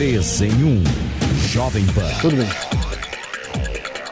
3 em 1. Jovem Pan. Tudo bem.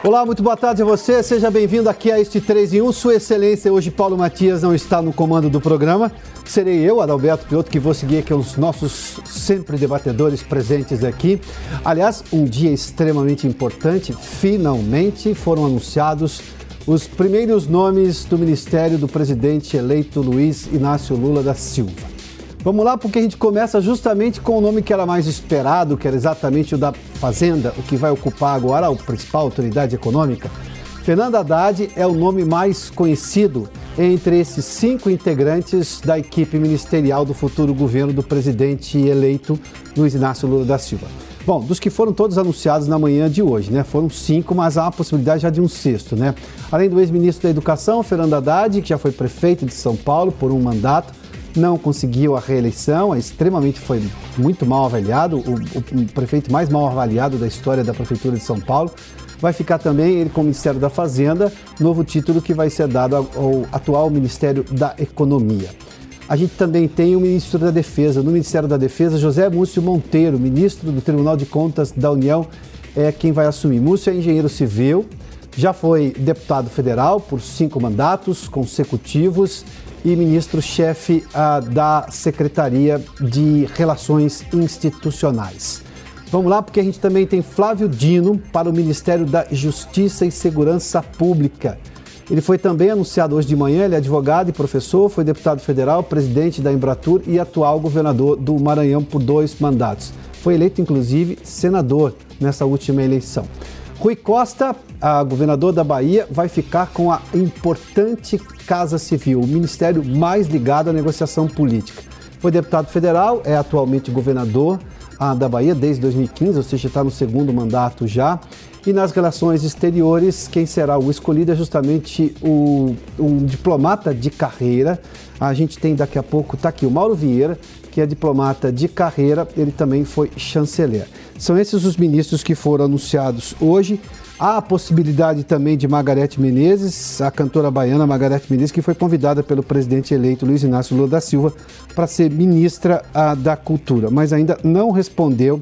Olá, muito boa tarde a você. Seja bem-vindo aqui a este 3 em 1. Sua Excelência, hoje Paulo Matias não está no comando do programa. Serei eu, Adalberto Piotto, que vou seguir aqui os nossos sempre debatedores presentes aqui. Aliás, um dia extremamente importante. Finalmente foram anunciados os primeiros nomes do ministério do presidente eleito Luiz Inácio Lula da Silva. Vamos lá, porque a gente começa justamente com o nome que era mais esperado, que era exatamente o da Fazenda, o que vai ocupar agora a principal autoridade econômica. Fernando Haddad é o nome mais conhecido entre esses cinco integrantes da equipe ministerial do futuro governo do presidente eleito Luiz Inácio Lula da Silva. Bom, dos que foram todos anunciados na manhã de hoje, né? Foram cinco, mas há a possibilidade já de um sexto, né? Além do ex-ministro da Educação, Fernando Haddad, que já foi prefeito de São Paulo por um mandato, não conseguiu a reeleição, é extremamente foi muito mal avaliado, o, o, prefeito mais mal avaliado da história da prefeitura de São Paulo. Vai ficar também ele com o Ministério da Fazenda, novo título que vai ser dado ao, ao atual Ministério da Economia. A gente também tem o ministro da Defesa. No Ministério da Defesa, José Múcio Monteiro, ministro do Tribunal de Contas da União, é quem vai assumir. Múcio é engenheiro civil, já foi deputado federal por cinco mandatos consecutivos e ministro-chefe ah, da Secretaria de Relações Institucionais. Vamos lá, porque a gente também tem Flávio Dino para o Ministério da Justiça e Segurança Pública. Ele foi também anunciado hoje de manhã, ele é advogado e professor, foi deputado federal, presidente da Embratur e atual governador do Maranhão por dois mandatos. Foi eleito, inclusive, senador nessa última eleição. Rui Costa, governador da Bahia, vai ficar com a importante Casa Civil, o ministério mais ligado à negociação política. Foi deputado federal, é atualmente governador ah, da Bahia desde 2015, ou seja, está no segundo mandato já. E nas relações exteriores, quem será o escolhido é justamente o, um diplomata de carreira. A gente tem daqui a pouco, está aqui o Mauro Vieira, que é diplomata de carreira, ele também foi chanceler. São esses os ministros que foram anunciados hoje. Há a possibilidade também de Margarete Menezes, a cantora baiana Margarete Menezes, que foi convidada pelo presidente eleito Luiz Inácio Lula da Silva para ser ministra da Cultura, mas ainda não respondeu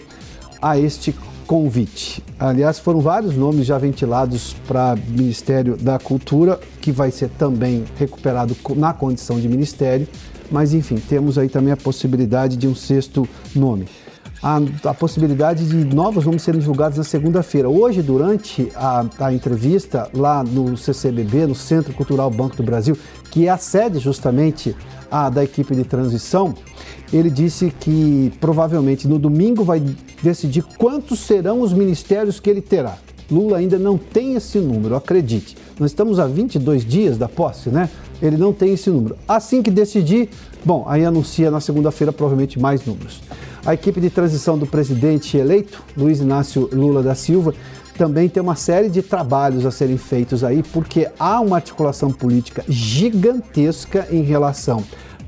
a este convite. Aliás, foram vários nomes já ventilados para Ministério da Cultura, que vai ser também recuperado na condição de ministério, mas enfim, temos aí também a possibilidade de um sexto nome a, a, possibilidade de novos nomes serem divulgados na segunda-feira. Hoje, durante a, a, entrevista lá no CCBB, no Centro Cultural Banco do Brasil, que é a sede justamente a, da equipe de transição, ele disse que provavelmente no domingo vai decidir quantos serão os ministérios que ele terá. Lula ainda não tem esse número, acredite. Nós estamos a 22 dias da posse, né? Ele não tem esse número. Assim que decidir, bom, aí anuncia na segunda-feira provavelmente mais números. A equipe de transição do presidente eleito, Luiz Inácio Lula da Silva, também tem uma série de trabalhos a serem feitos aí, porque há uma articulação política gigantesca em relação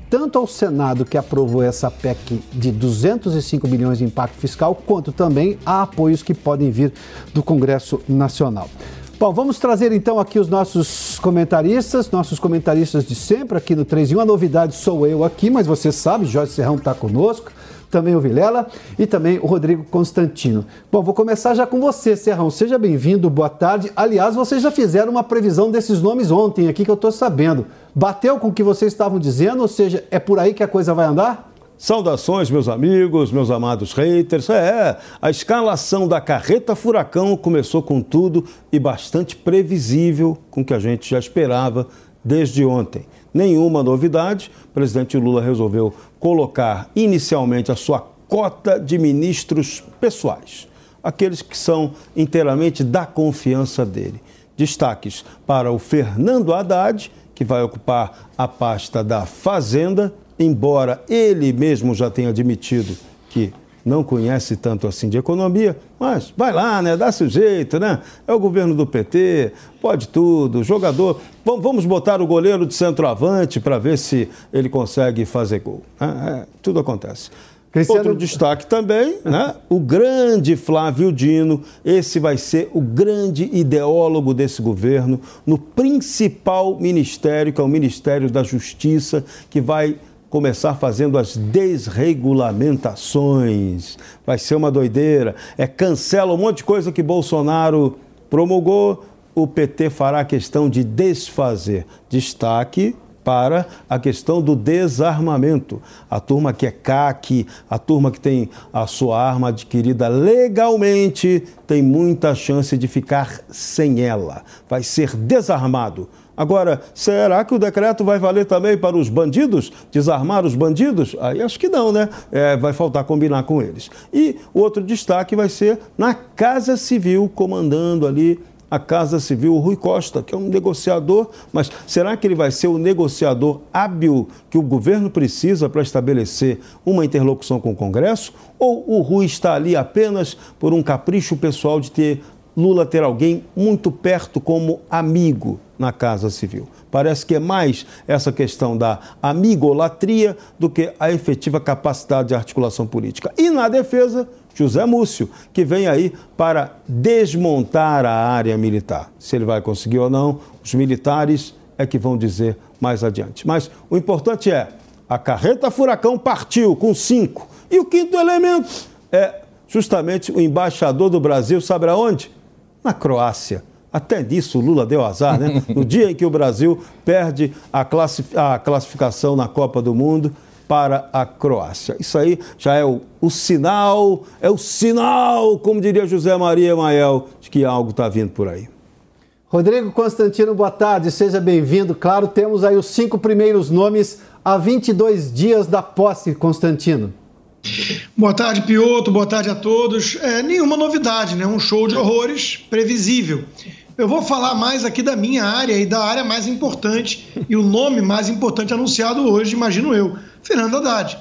tanto ao Senado, que aprovou essa PEC de 205 bilhões de impacto fiscal, quanto também a apoios que podem vir do Congresso Nacional. Bom, vamos trazer então aqui os nossos comentaristas, nossos comentaristas de sempre aqui no 3 em 1. A novidade sou eu aqui, mas você sabe, Jorge Serrão está conosco também o Vilela e também o Rodrigo Constantino. Bom, vou começar já com você, Serrão. Seja bem-vindo, boa tarde. Aliás, vocês já fizeram uma previsão desses nomes ontem aqui que eu estou sabendo. Bateu com o que vocês estavam dizendo, ou seja, é por aí que a coisa vai andar? Saudações, meus amigos, meus amados haters. É, a escalação da carreta furacão começou com tudo e bastante previsível com o que a gente já esperava desde ontem. Nenhuma novidade, o presidente Lula resolveu colocar inicialmente a sua cota de ministros pessoais, aqueles que são inteiramente da confiança dele. Destaques para o Fernando Haddad, que vai ocupar a pasta da Fazenda embora ele mesmo já tenha admitido que não conhece tanto assim de economia, mas vai lá, né? Dá seu jeito, né? É o governo do PT, pode tudo, jogador. Vamos botar o goleiro de centroavante para ver se ele consegue fazer gol. É, é, tudo acontece. Cristiano... Outro destaque também, né? O grande Flávio Dino, esse vai ser o grande ideólogo desse governo no principal ministério, que é o Ministério da Justiça, que vai começar fazendo as desregulamentações. Vai ser uma doideira. É cancela um monte de coisa que Bolsonaro promulgou, o PT fará questão de desfazer. Destaque para a questão do desarmamento. A turma que é CAC, a turma que tem a sua arma adquirida legalmente, tem muita chance de ficar sem ela. Vai ser desarmado. Agora, será que o decreto vai valer também para os bandidos? Desarmar os bandidos? Aí acho que não, né? É, vai faltar combinar com eles. E outro destaque vai ser na Casa Civil, comandando ali a Casa Civil, o Rui Costa, que é um negociador, mas será que ele vai ser o negociador hábil que o governo precisa para estabelecer uma interlocução com o Congresso? Ou o Rui está ali apenas por um capricho pessoal de ter Lula ter alguém muito perto como amigo na Casa Civil. Parece que é mais essa questão da amigolatria do que a efetiva capacidade de articulação política. E na defesa, José Múcio, que vem aí para desmontar a área militar. Se ele vai conseguir ou não, os militares é que vão dizer mais adiante. Mas o importante é, a carreta furacão partiu com cinco. E o quinto elemento é justamente o embaixador do Brasil, sabe aonde? Na Croácia. Até disso Lula deu azar, né? No dia em que o Brasil perde a, a classificação na Copa do Mundo para a Croácia. Isso aí já é o, o, sinal, é o sinal, como diria José Maria Mael, de que algo está vindo por aí. Rodrigo Constantino, boa tarde, seja bem-vindo. Claro, temos aí os cinco primeiros nomes a 22 dias da posse, Constantino. Boa tarde, Pioto. Boa tarde a todos. É, nenhuma novidade, né? Um show de horrores previsível. Eu vou falar mais aqui da minha área e da área mais importante e o nome mais importante anunciado hoje, imagino eu, Fernando Haddad.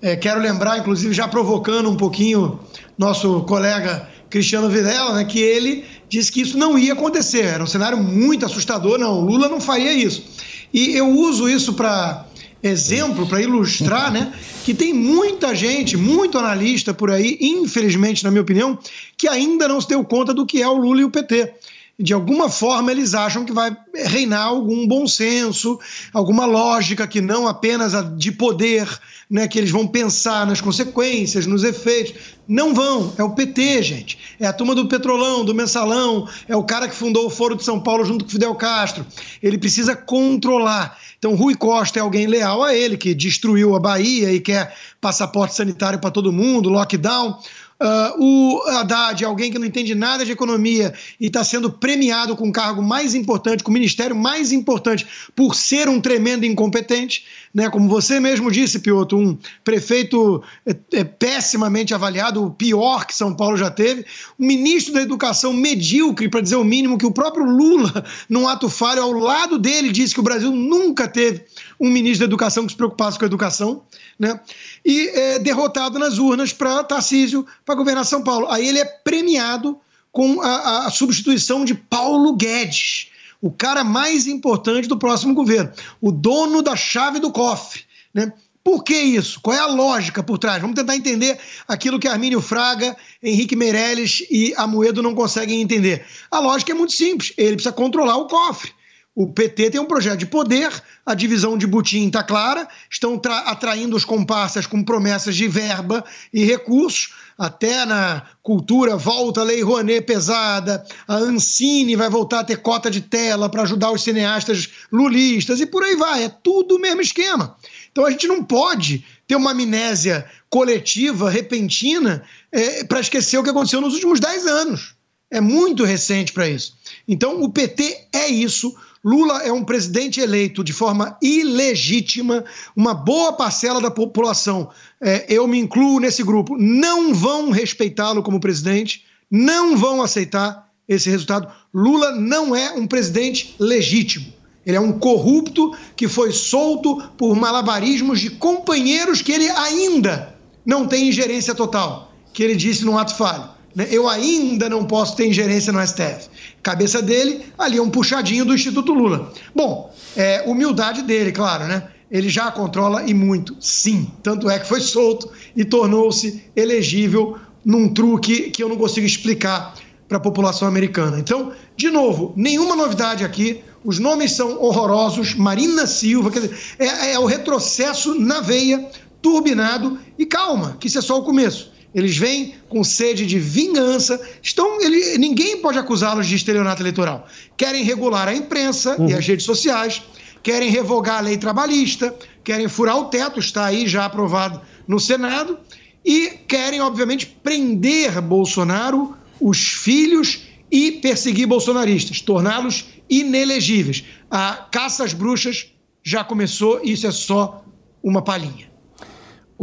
É, quero lembrar, inclusive, já provocando um pouquinho nosso colega Cristiano Videla, né, que ele disse que isso não ia acontecer. Era um cenário muito assustador. Não, Lula não faria isso. E eu uso isso para exemplo, para ilustrar, né, que tem muita gente, muito analista por aí, infelizmente, na minha opinião, que ainda não se deu conta do que é o Lula e o PT de alguma forma eles acham que vai reinar algum bom senso, alguma lógica que não apenas a de poder, né, que eles vão pensar nas consequências, nos efeitos. Não vão, é o PT, gente. É a turma do Petrolão, do Mensalão, é o cara que fundou o Foro de São Paulo junto com Fidel Castro. Ele precisa controlar. Então, Rui Costa é alguém leal a ele, que destruiu a Bahia e quer passaporte sanitário para todo mundo, lockdown. Uh, o Haddad, alguém que não entende nada de economia e está sendo premiado com o cargo mais importante, com o ministério mais importante, por ser um tremendo incompetente, né? Como você mesmo disse, Piotr, um prefeito é, é, pessimamente avaliado, o pior que São Paulo já teve, um ministro da Educação medíocre, para dizer o mínimo, que o próprio Lula, num ato falho, ao lado dele, disse que o Brasil nunca teve um ministro da Educação que se preocupasse com a educação né? E é derrotado nas urnas para Tarcísio para governar São Paulo. Aí ele é premiado com a, a substituição de Paulo Guedes, o cara mais importante do próximo governo, o dono da chave do cofre, né? Por que isso? Qual é a lógica por trás? Vamos tentar entender aquilo que Armínio Fraga, Henrique Meirelles e Amoedo não conseguem entender. A lógica é muito simples. Ele precisa controlar o cofre. O PT tem um projeto de poder, a divisão de Butim está clara, estão atraindo os comparsas com promessas de verba e recursos, até na cultura volta a Lei Rouanet pesada, a Ancine vai voltar a ter cota de tela para ajudar os cineastas lulistas e por aí vai, é tudo o mesmo esquema. Então a gente não pode ter uma amnésia coletiva, repentina, é, para esquecer o que aconteceu nos últimos 10 anos. É muito recente para isso. Então o PT é isso. Lula é um presidente eleito de forma ilegítima, uma boa parcela da população, é, eu me incluo nesse grupo, não vão respeitá-lo como presidente, não vão aceitar esse resultado. Lula não é um presidente legítimo. Ele é um corrupto que foi solto por malabarismos de companheiros que ele ainda não tem ingerência total, que ele disse no ato falho. Né? Eu ainda não posso ter ingerência no STF. Cabeça dele, ali é um puxadinho do Instituto Lula. Bom, é, humildade dele, claro, né? Ele já controla e muito, sim. Tanto é que foi solto e tornou-se elegível num truque que eu não consigo explicar para a população americana. Então, de novo, nenhuma novidade aqui. Os nomes são horrorosos. Marina Silva, quer dizer, é, é o retrocesso na veia, turbinado. E calma, que isso é só o começo. Eles vêm com sede de vingança. Estão, ele, ninguém pode acusá-los de estelionato eleitoral. Querem regular a imprensa uhum. e as redes sociais, querem revogar a lei trabalhista, querem furar o teto, está aí já aprovado no Senado, e querem, obviamente, prender Bolsonaro, os filhos e perseguir bolsonaristas, torná-los inelegíveis. A caça às bruxas já começou, isso é só uma palhinha.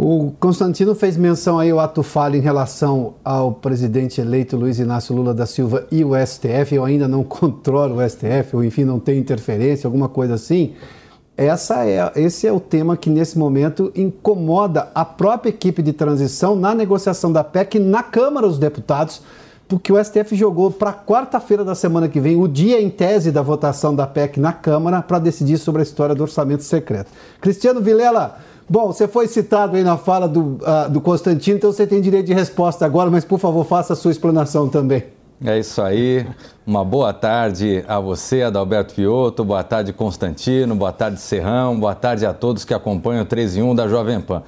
O Constantino fez menção aí ao ato falho em relação ao presidente eleito Luiz Inácio Lula da Silva e o STF. Eu ainda não controlo o STF, ou enfim, não tenho interferência, alguma coisa assim. Essa é, esse é o tema que nesse momento incomoda a própria equipe de transição na negociação da PEC na Câmara dos Deputados, porque o STF jogou para quarta-feira da semana que vem o dia em tese da votação da PEC na Câmara para decidir sobre a história do orçamento secreto. Cristiano Vilela. Bom, você foi citado aí na fala do, uh, do Constantino, então você tem direito de resposta agora, mas por favor, faça a sua explanação também. É isso aí. Uma boa tarde a você, Adalberto Piotto, boa tarde, Constantino, boa tarde, Serrão, boa tarde a todos que acompanham o 3 em 1 da Jovem Pan.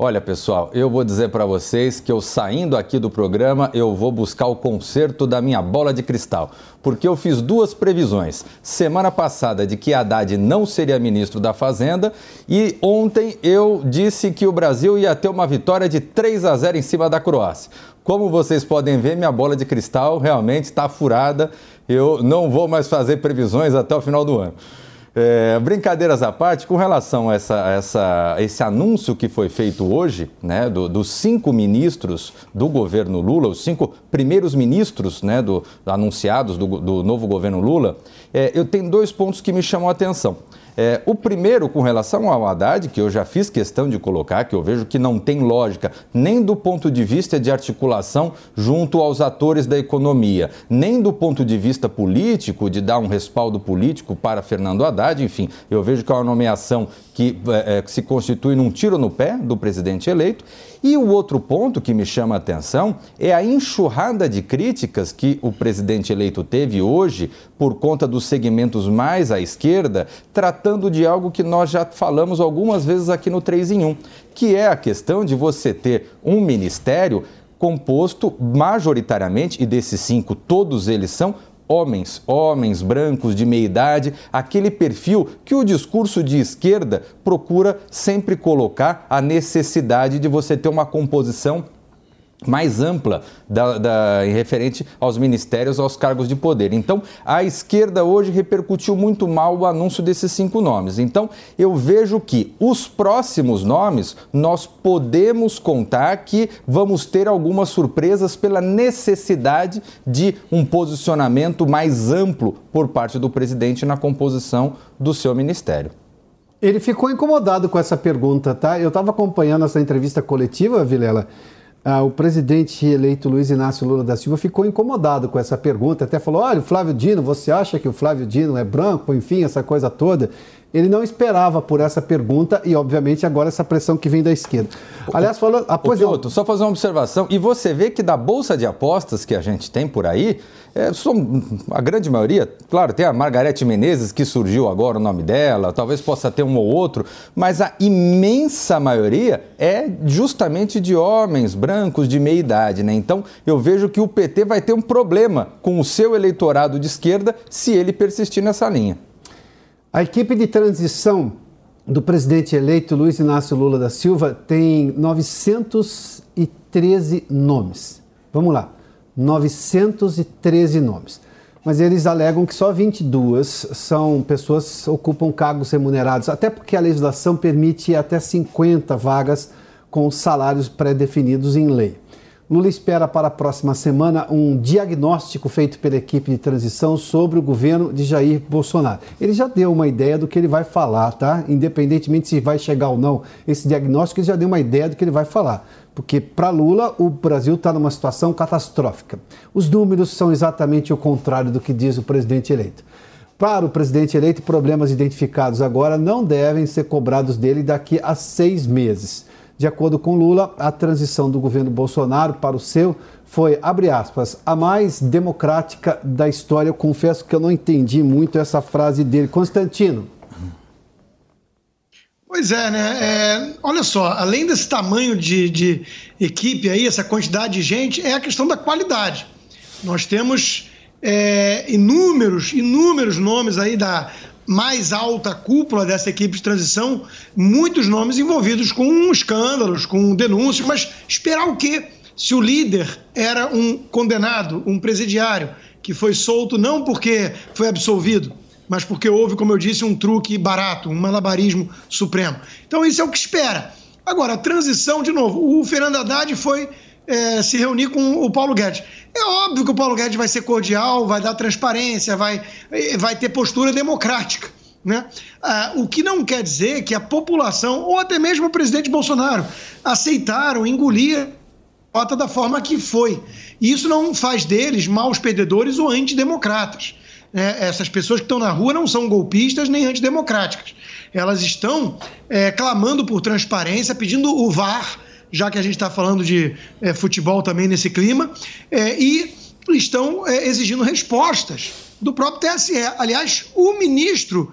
Olha, pessoal, eu vou dizer para vocês que eu saindo aqui do programa, eu vou buscar o conserto da minha bola de cristal, porque eu fiz duas previsões. Semana passada de que Haddad não seria ministro da Fazenda e ontem eu disse que o Brasil ia ter uma vitória de 3 a 0 em cima da Croácia. Como vocês podem ver, minha bola de cristal realmente está furada. Eu não vou mais fazer previsões até o final do ano. É, brincadeiras à parte, com relação a, essa, essa, esse anúncio que foi feito hoje, né, do, dos cinco ministros do governo Lula, os cinco primeiros ministros né, do, anunciados do, do novo governo Lula, é, eu tenho dois pontos que me chamam a atenção. É, o primeiro, com relação ao Haddad, que eu já fiz questão de colocar, que eu vejo que não tem lógica, nem do ponto de vista de articulação junto aos atores da economia, nem do ponto de vista político, de dar um respaldo político para Fernando Haddad, enfim, eu vejo que é uma nomeação que é, se constitui num tiro no pé do presidente eleito. E o outro ponto que me chama a atenção é a enxurrada de críticas que o presidente eleito teve hoje por conta dos segmentos mais à esquerda, tratando de algo que nós já falamos algumas vezes aqui no 3 em 1, que é a questão de você ter um ministério composto majoritariamente, e desses cinco, todos eles são homens, homens brancos de meia idade, aquele perfil que o discurso de esquerda procura sempre colocar a necessidade de você ter uma composição mais ampla da, da, referente aos ministérios, aos cargos de poder. Então, a esquerda hoje repercutiu muito mal o anúncio desses cinco nomes. Então, eu vejo que os próximos nomes nós podemos contar que vamos ter algumas surpresas pela necessidade de um posicionamento mais amplo por parte do presidente na composição do seu ministério. Ele ficou incomodado com essa pergunta, tá? Eu estava acompanhando essa entrevista coletiva, Vilela ah, o presidente eleito Luiz Inácio Lula da Silva ficou incomodado com essa pergunta, até falou: olha, o Flávio Dino, você acha que o Flávio Dino é branco? Enfim, essa coisa toda. Ele não esperava por essa pergunta e, obviamente, agora essa pressão que vem da esquerda. Aliás, falando. Ah, pois Piotr, só fazer uma observação. E você vê que da bolsa de apostas que a gente tem por aí, é, são, a grande maioria, claro, tem a Margarete Menezes, que surgiu agora o nome dela, talvez possa ter um ou outro, mas a imensa maioria é justamente de homens brancos de meia idade, né? Então eu vejo que o PT vai ter um problema com o seu eleitorado de esquerda se ele persistir nessa linha. A equipe de transição do presidente eleito Luiz Inácio Lula da Silva tem 913 nomes. Vamos lá, 913 nomes. Mas eles alegam que só 22 são pessoas ocupam cargos remunerados, até porque a legislação permite até 50 vagas com salários pré-definidos em lei. Lula espera para a próxima semana um diagnóstico feito pela equipe de transição sobre o governo de Jair Bolsonaro. Ele já deu uma ideia do que ele vai falar, tá? Independentemente se vai chegar ou não esse diagnóstico, ele já deu uma ideia do que ele vai falar. Porque para Lula, o Brasil está numa situação catastrófica. Os números são exatamente o contrário do que diz o presidente eleito. Para o presidente eleito, problemas identificados agora não devem ser cobrados dele daqui a seis meses. De acordo com Lula, a transição do governo Bolsonaro para o seu foi, abre aspas, a mais democrática da história. Eu confesso que eu não entendi muito essa frase dele. Constantino. Pois é, né? É, olha só, além desse tamanho de, de equipe aí, essa quantidade de gente, é a questão da qualidade. Nós temos é, inúmeros, inúmeros nomes aí da mais alta cúpula dessa equipe de transição, muitos nomes envolvidos com escândalos, com denúncias, mas esperar o quê? Se o líder era um condenado, um presidiário, que foi solto não porque foi absolvido, mas porque houve, como eu disse, um truque barato, um malabarismo supremo. Então isso é o que espera. Agora, transição, de novo, o Fernando Haddad foi é, se reunir com o Paulo Guedes. É óbvio que o Paulo Guedes vai ser cordial, vai dar transparência, vai, vai ter postura democrática. Né? Ah, o que não quer dizer que a população, ou até mesmo o presidente Bolsonaro, aceitaram engolir a nota da forma que foi. Isso não faz deles maus perdedores ou antidemocratas. É, essas pessoas que estão na rua não são golpistas nem antidemocráticas. Elas estão é, clamando por transparência, pedindo o VAR já que a gente está falando de é, futebol também nesse clima, é, e estão é, exigindo respostas do próprio TSE. Aliás, o ministro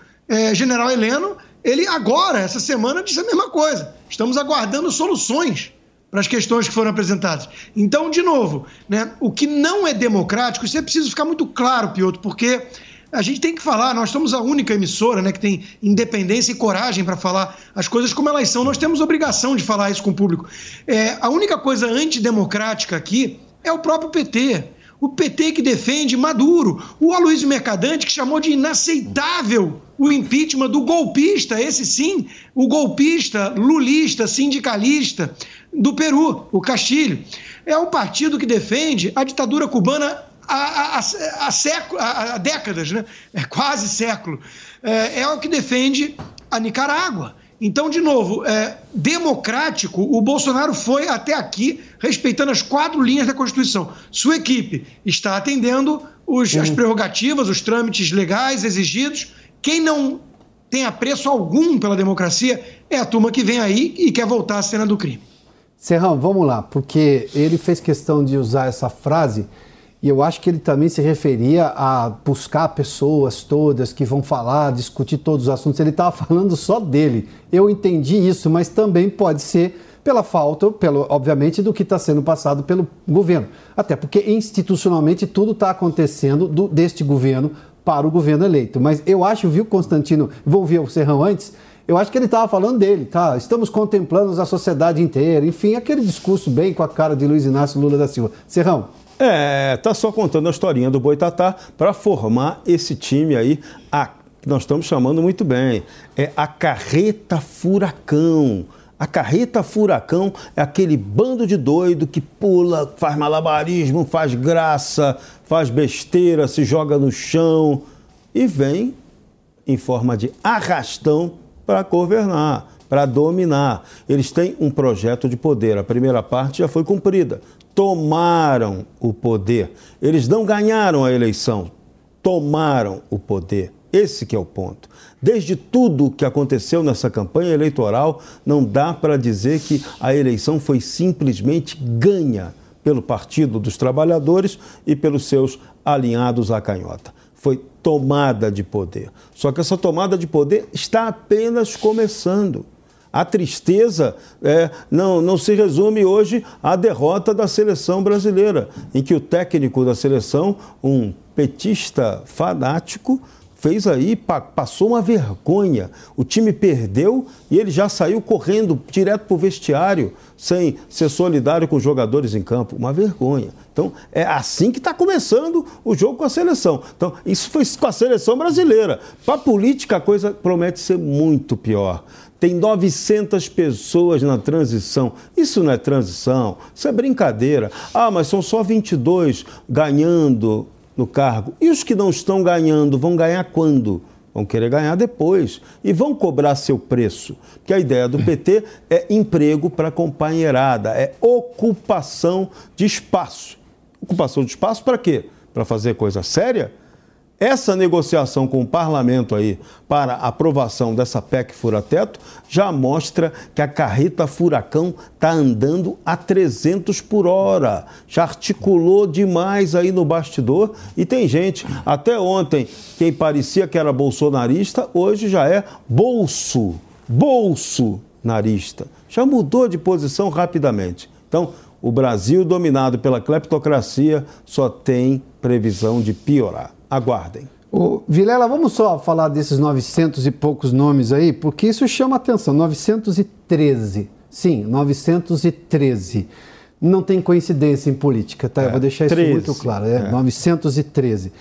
general Heleno, ele agora, essa semana, disse a mesma coisa. Estamos aguardando soluções para as questões que foram apresentadas. Então, de novo, né, o que não é democrático, isso é preciso ficar muito claro, Piotr, porque a gente tem que falar, nós somos a única emissora né, que tem independência e coragem para falar as coisas como elas são. Nós temos obrigação de falar isso com o público. É, a única coisa antidemocrática aqui é o próprio PT. O PT que defende Maduro. O Aloysio Mercadante que chamou de inaceitável o impeachment do golpista, esse sim, o golpista, lulista, sindicalista do Peru, o Castilho. É um partido que defende a ditadura cubana há, há, há, século, há décadas, né? é quase século, é, é o que defende a Nicarágua. Então, de novo, é, democrático, o Bolsonaro foi até aqui respeitando as quatro linhas da Constituição. Sua equipe está atendendo os, as prerrogativas, os trâmites legais exigidos. Quem não tem apreço algum pela democracia é a turma que vem aí e quer voltar à cena do crime. Serrão, vamos lá, porque ele fez questão de usar essa frase e eu acho que ele também se referia a buscar pessoas todas que vão falar, discutir todos os assuntos. Ele estava falando só dele. Eu entendi isso, mas também pode ser pela falta, pelo, obviamente, do que está sendo passado pelo governo. Até porque institucionalmente tudo está acontecendo do, deste governo para o governo eleito. Mas eu acho, viu, Constantino, vou ouvir o Serrão antes, eu acho que ele estava falando dele, tá? Estamos contemplando a sociedade inteira, enfim, aquele discurso bem com a cara de Luiz Inácio Lula da Silva. Serrão. É, tá só contando a historinha do Boitatá para formar esse time aí, a, nós estamos chamando muito bem. É a carreta furacão. A carreta furacão é aquele bando de doido que pula, faz malabarismo, faz graça, faz besteira, se joga no chão e vem em forma de arrastão para governar, para dominar. Eles têm um projeto de poder. A primeira parte já foi cumprida tomaram o poder. Eles não ganharam a eleição, tomaram o poder. Esse que é o ponto. Desde tudo que aconteceu nessa campanha eleitoral, não dá para dizer que a eleição foi simplesmente ganha pelo Partido dos Trabalhadores e pelos seus alinhados à canhota. Foi tomada de poder. Só que essa tomada de poder está apenas começando. A tristeza é, não, não se resume hoje à derrota da seleção brasileira, em que o técnico da seleção, um petista fanático, fez aí, passou uma vergonha. O time perdeu e ele já saiu correndo direto para o vestiário, sem ser solidário com os jogadores em campo. Uma vergonha. Então, é assim que está começando o jogo com a seleção. Então, isso foi com a seleção brasileira. Para a política, a coisa promete ser muito pior. Tem 900 pessoas na transição. Isso não é transição, isso é brincadeira. Ah, mas são só 22 ganhando no cargo. E os que não estão ganhando vão ganhar quando? Vão querer ganhar depois e vão cobrar seu preço. Porque a ideia do PT é emprego para companheirada, é ocupação de espaço. Ocupação de espaço para quê? Para fazer coisa séria? Essa negociação com o parlamento aí para aprovação dessa PEC fura-teto já mostra que a carreta furacão está andando a 300 por hora. Já articulou demais aí no bastidor e tem gente, até ontem, quem parecia que era bolsonarista, hoje já é bolso, bolsonarista. Já mudou de posição rapidamente. Então, o Brasil dominado pela cleptocracia só tem previsão de piorar. Aguardem. Ô, Vilela, vamos só falar desses 900 e poucos nomes aí, porque isso chama atenção. 913. Sim, 913. Não tem coincidência em política, tá? É, Eu vou deixar 13, isso muito claro. É, é. 913.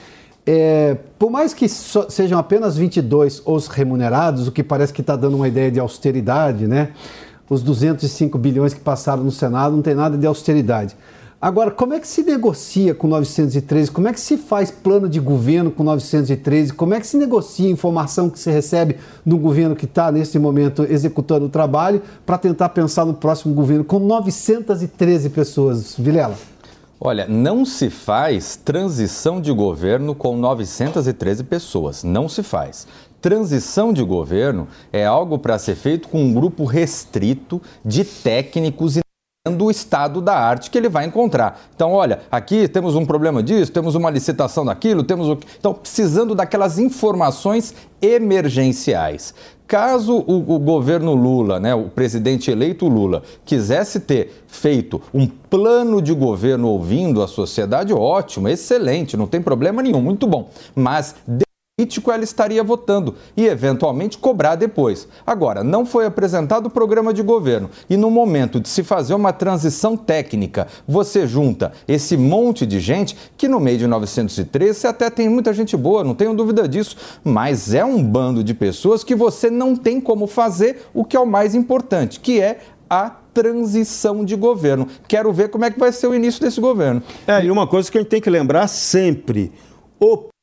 É, por mais que so, sejam apenas 22 os remunerados, o que parece que está dando uma ideia de austeridade, né? Os 205 bilhões que passaram no Senado não tem nada de austeridade. Agora, como é que se negocia com 913? Como é que se faz plano de governo com 913? Como é que se negocia a informação que se recebe do governo que está, nesse momento, executando o trabalho para tentar pensar no próximo governo com 913 pessoas? Vilela. Olha, não se faz transição de governo com 913 pessoas. Não se faz. Transição de governo é algo para ser feito com um grupo restrito de técnicos e do estado da arte que ele vai encontrar. Então, olha, aqui temos um problema disso, temos uma licitação daquilo, temos o. Então, precisando daquelas informações emergenciais. Caso o, o, governo Lula, né, o presidente eleito Lula, quisesse ter feito um plano de governo ouvindo a sociedade, ótimo, excelente, não tem problema nenhum, muito bom. Mas político ela estaria votando e eventualmente cobrar depois. Agora, não foi apresentado o programa de governo e no momento de se fazer uma transição técnica, você junta esse monte de gente que no meio de 913 até tem muita gente boa, não tenho dúvida disso, mas é um bando de pessoas que você não tem como fazer o que é o mais importante, que é a transição de governo. Quero ver como é que vai ser o início desse governo. É, e uma coisa que a gente tem que lembrar sempre, o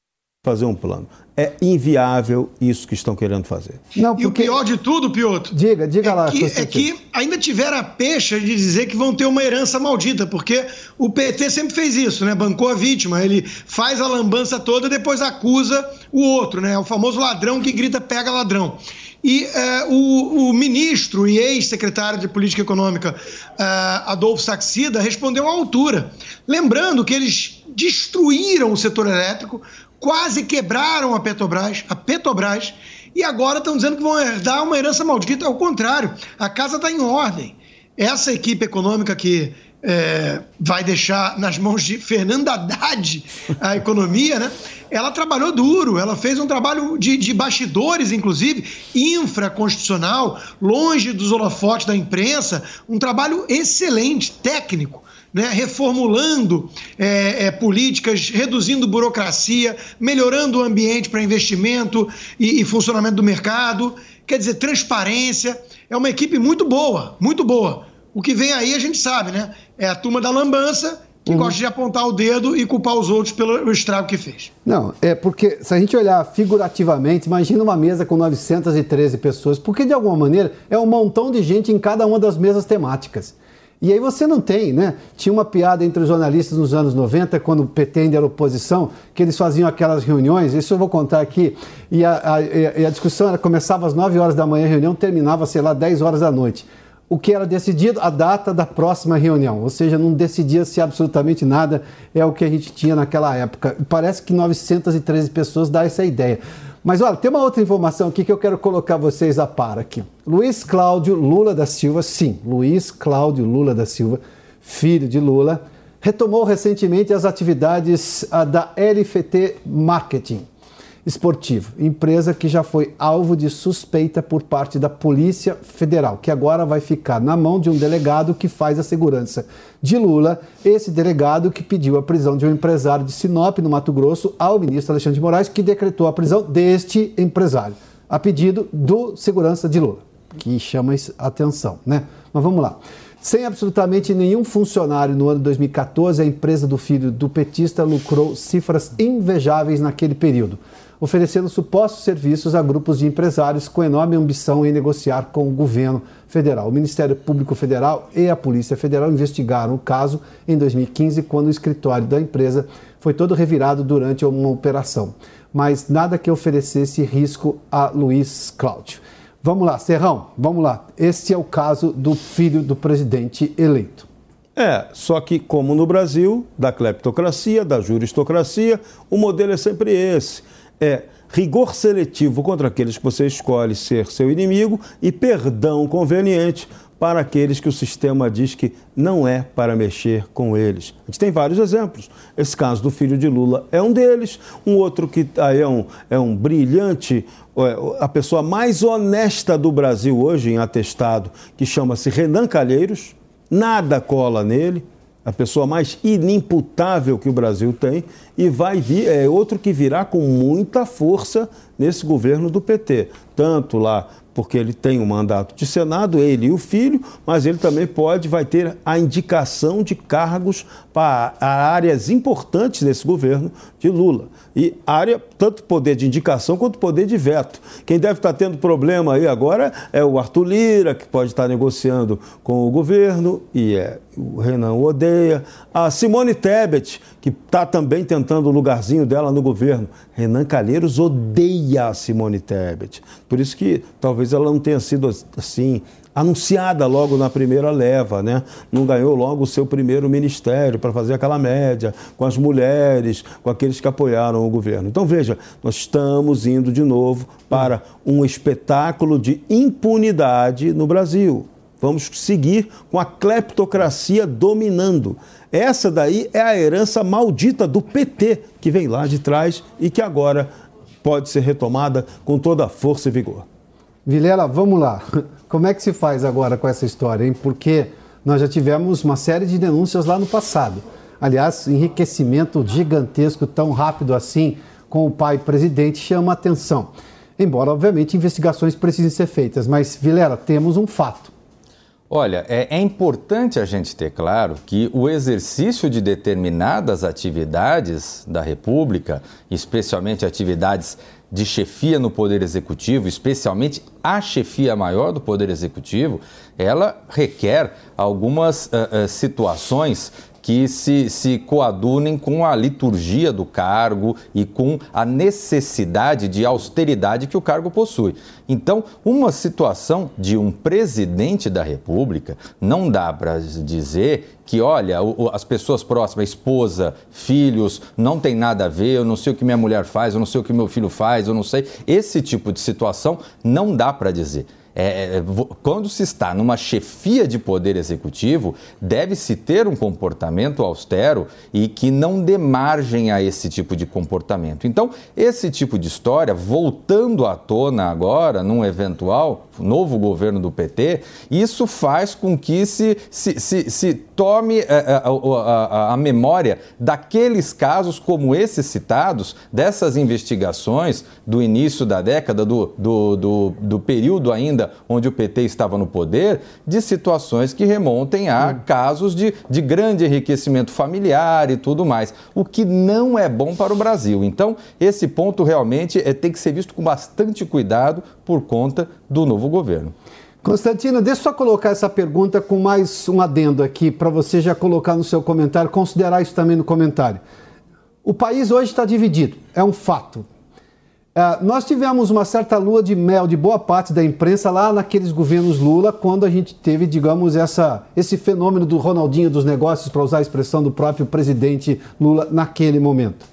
fazer um plano. É inviável isso que estão querendo fazer. Não, porque... E o pior de tudo, Piotr. Diga, diga é lá. Que, é que ainda tiveram a pecha de dizer que vão ter uma herança maldita, porque o PT sempre fez isso, né? Bancou a vítima. Ele faz a lambança toda e depois acusa o outro, né? O famoso ladrão que grita pega ladrão. E uh, o, o, ministro e ex-secretário de Política Econômica, uh, Adolfo Saxida, respondeu à altura, lembrando que eles destruíram o setor elétrico, quase quebraram a Petrobras, a Petrobras, e agora estão dizendo que vão herdar uma herança maldita. Ao contrário, a casa está em ordem. Essa equipe econômica que é, vai deixar nas mãos de Fernanda Haddad a economia, né? Ela trabalhou duro, ela fez um trabalho de, de bastidores, inclusive, infraconstitucional, longe dos holofotes da imprensa, um trabalho excelente, técnico né, reformulando é, é, políticas, reduzindo burocracia, melhorando o ambiente para investimento e, e funcionamento do mercado. Quer dizer, transparência. É uma equipe muito boa, muito boa. O que vem aí a gente sabe, né? É a turma da lambança que uhum. gosta de apontar o dedo e culpar os outros pelo estrago que fez. Não, é porque se a gente olhar figurativamente, imagina uma mesa com 913 pessoas, porque de alguma maneira é um montão de gente em cada uma das mesas temáticas. E aí você não tem, né? Tinha uma piada entre os jornalistas nos anos 90, quando o PT ainda era oposição, que eles faziam aquelas reuniões, isso eu vou contar aqui, e a, a, e a discussão era, começava às 9 horas da manhã, a reunião terminava, sei lá, 10 horas da noite. O que era decidido? A data da próxima reunião, ou seja, não decidia-se absolutamente nada, é o que a gente tinha naquela época. Parece que 913 pessoas dá essa ideia. Mas olha, tem uma outra informação aqui que eu quero colocar vocês a par aqui. Luiz Cláudio Lula da Silva, sim, Luiz Cláudio Lula da Silva, filho de Lula, retomou recentemente as atividades ah, da LFT Marketing esportivo, empresa que já foi alvo de suspeita por parte da Polícia Federal, que agora vai ficar na mão de um delegado que faz a segurança de Lula, esse delegado que pediu a prisão de um empresário de Sinop, no Mato Grosso, ao ministro Alexandre de Moraes, que decretou a prisão deste empresário, a pedido do segurança de Lula, que chama atenção, né? Mas vamos lá. Sem absolutamente nenhum funcionário no ano 2014, a empresa do filho do petista lucrou cifras invejáveis naquele período oferecendo supostos serviços a grupos de empresários com enorme ambição em negociar com o governo federal. O Ministério Público Federal e a Polícia Federal investigaram o caso em 2015, quando o escritório da empresa foi todo revirado durante uma operação. Mas nada que oferecesse risco a Luiz Cláudio. Vamos lá, Serrão, vamos lá. Este é o caso do filho do presidente eleito. É, só que, como no Brasil, da cleptocracia, da juristocracia, o modelo é sempre esse é rigor seletivo contra aqueles que você escolhe ser seu inimigo e perdão conveniente para aqueles que o sistema diz que não é para mexer com eles. A gente tem vários exemplos. Esse caso do filho de Lula é um deles. Um outro que aí é um, é um brilhante, é, a pessoa mais honesta do Brasil hoje em atestado, que chama-se Renan Calheiros. Nada cola nele a pessoa mais inimputável que o Brasil tem, e vai vir, é outro que virá com muita força nesse governo do PT, tanto lá porque ele tem um mandato de Senado, ele e o filho, mas ele também pode, vai ter a indicação de cargos para áreas importantes desse governo de Lula. E área, tanto poder de indicação quanto poder de veto. Quem deve estar tendo problema aí agora é o Arthur Lira, que pode estar negociando com o governo, e é, o Renan odeia. A Simone Tebet, que está também tentando o lugarzinho dela no governo. Renan Calheiros odeia a Simone Tebet. Por isso que talvez ela não tenha sido assim anunciada logo na primeira leva, né? Não ganhou logo o seu primeiro ministério para fazer aquela média com as mulheres, com aqueles que apoiaram o governo. Então veja, nós estamos indo de novo para um espetáculo de impunidade no Brasil. Vamos seguir com a cleptocracia dominando. Essa daí é a herança maldita do PT que vem lá de trás e que agora pode ser retomada com toda a força e vigor. Vilela, vamos lá. Como é que se faz agora com essa história, hein? Porque nós já tivemos uma série de denúncias lá no passado. Aliás, enriquecimento gigantesco tão rápido assim com o pai presidente chama atenção. Embora, obviamente, investigações precisem ser feitas. Mas, Vilela, temos um fato. Olha, é, é, importante a gente ter claro que o exercício de determinadas atividades da República, especialmente atividades de chefia no Poder Executivo, especialmente a chefia maior do Poder Executivo, ela requer algumas uh, uh, situações que se, se coadunem com a liturgia do cargo e com a necessidade de austeridade que o cargo possui. Então, uma situação de um presidente da República não dá para dizer que, olha, as pessoas próximas, esposa, filhos, não tem nada a ver, eu não sei o que minha mulher faz, eu não sei o que meu filho faz, eu não sei. Esse tipo de situação não dá para dizer. É, é quando se está numa chefia de poder executivo, deve-se ter um comportamento austero e que não dê margem a esse tipo de comportamento. Então, esse tipo de história, voltando à tona agora, num eventual novo governo do PT, isso faz com que se, se, se, se tome a, é, a, a, a memória daqueles casos como esses citados, dessas investigações do início da década, do, do, do, do período ainda ainda onde o PT estava no poder, de situações que remontem a hum. casos de, de grande enriquecimento familiar e tudo mais, o que não é bom para o Brasil. Então, esse ponto realmente é, tem que ser visto com bastante cuidado por conta do novo governo. Constantino, deixa eu só colocar essa pergunta com mais um adendo aqui, para você já colocar no seu comentário, considerar isso também no comentário. O país hoje está dividido, é um fato. Uh, nós tivemos uma certa lua de mel de boa parte da imprensa lá naqueles governos Lula, quando a gente teve, digamos, essa, esse fenômeno do Ronaldinho dos negócios, para usar a expressão do próprio presidente Lula naquele momento.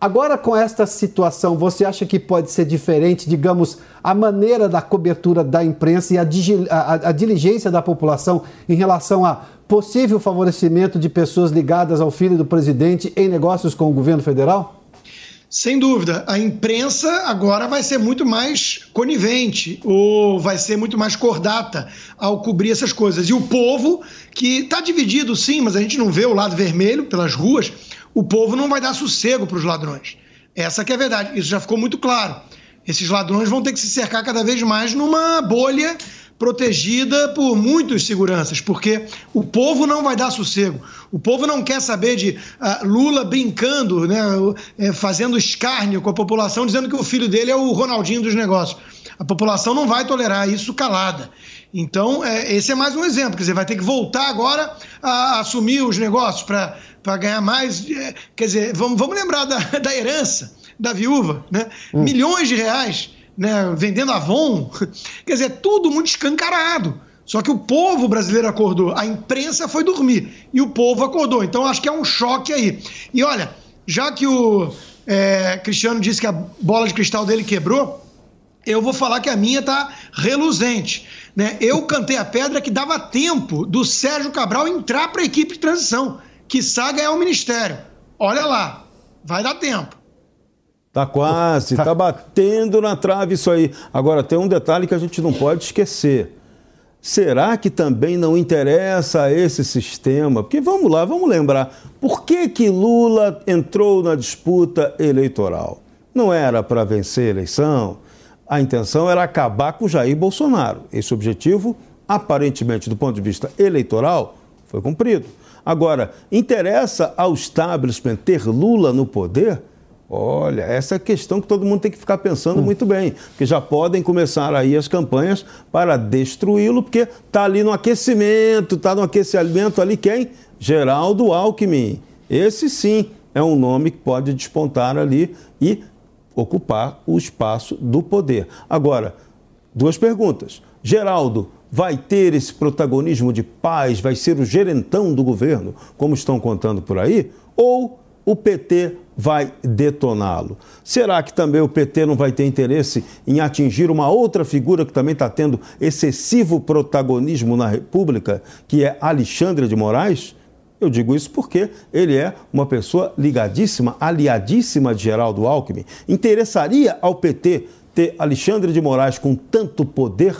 Agora, com esta situação, você acha que pode ser diferente, digamos, a maneira da cobertura da imprensa e a, a, a, diligência da população em relação a possível favorecimento de pessoas ligadas ao filho do presidente em negócios com o governo federal? Sem dúvida. A imprensa agora vai ser muito mais conivente ou vai ser muito mais cordata ao cobrir essas coisas. E o povo, que está dividido sim, mas a gente não vê o lado vermelho pelas ruas, o povo não vai dar sossego para os ladrões. Essa que é a verdade. Isso já ficou muito claro. Esses ladrões vão ter que se cercar cada vez mais numa bolha protegida por muitos seguranças, porque o povo não vai dar sossego. O povo não quer saber de uh, Lula brincando, né, uh, fazendo escárnio com a população, dizendo que o filho dele é o Ronaldinho dos negócios. A população não vai tolerar isso calada. Então, é, esse é mais um exemplo. Quer dizer, vai ter que voltar agora a assumir os negócios para para ganhar mais. É, quer dizer, vamos, vamos lembrar da, da herança da viúva, né? Hum. Milhões de reais, né? Vendendo Avon. Quer dizer, tudo muito escancarado. Só que o povo brasileiro acordou, a imprensa foi dormir e o povo acordou. Então acho que é um choque aí. E olha, já que o é, Cristiano disse que a bola de cristal dele quebrou, eu vou falar que a minha tá reluzente. Né? Eu cantei a pedra que dava tempo do Sérgio Cabral entrar para a equipe de transição que saga é o ministério. Olha lá, vai dar tempo. Tá quase, tá batendo na trave isso aí. Agora, tem um detalhe que a gente não pode esquecer. Será que também não interessa a esse sistema? Porque vamos lá, vamos lembrar. Por que, que Lula entrou na disputa eleitoral? Não era para vencer a eleição? A intenção era acabar com Jair Bolsonaro. Esse objetivo, aparentemente, do ponto de vista eleitoral, foi cumprido. Agora, interessa ao establishment ter Lula no poder? Olha, essa é a questão que todo mundo tem que ficar pensando hum. muito bem, porque já podem começar aí as campanhas para destruí-lo, porque está ali no aquecimento, está no aquecimento ali quem? Geraldo Alckmin. Esse sim é um nome que pode despontar ali e ocupar o espaço do poder. Agora, duas perguntas. Geraldo vai ter esse protagonismo de paz, vai ser o gerentão do governo, como estão contando por aí? Ou o PT vai detoná-lo? Será que também o PT não vai ter interesse em atingir uma outra figura que também está tendo excessivo protagonismo na República, que é Alexandre de Moraes? Eu digo isso porque ele é uma pessoa ligadíssima, aliadíssima de Geraldo Alckmin. Interessaria ao PT ter Alexandre de Moraes com tanto poder?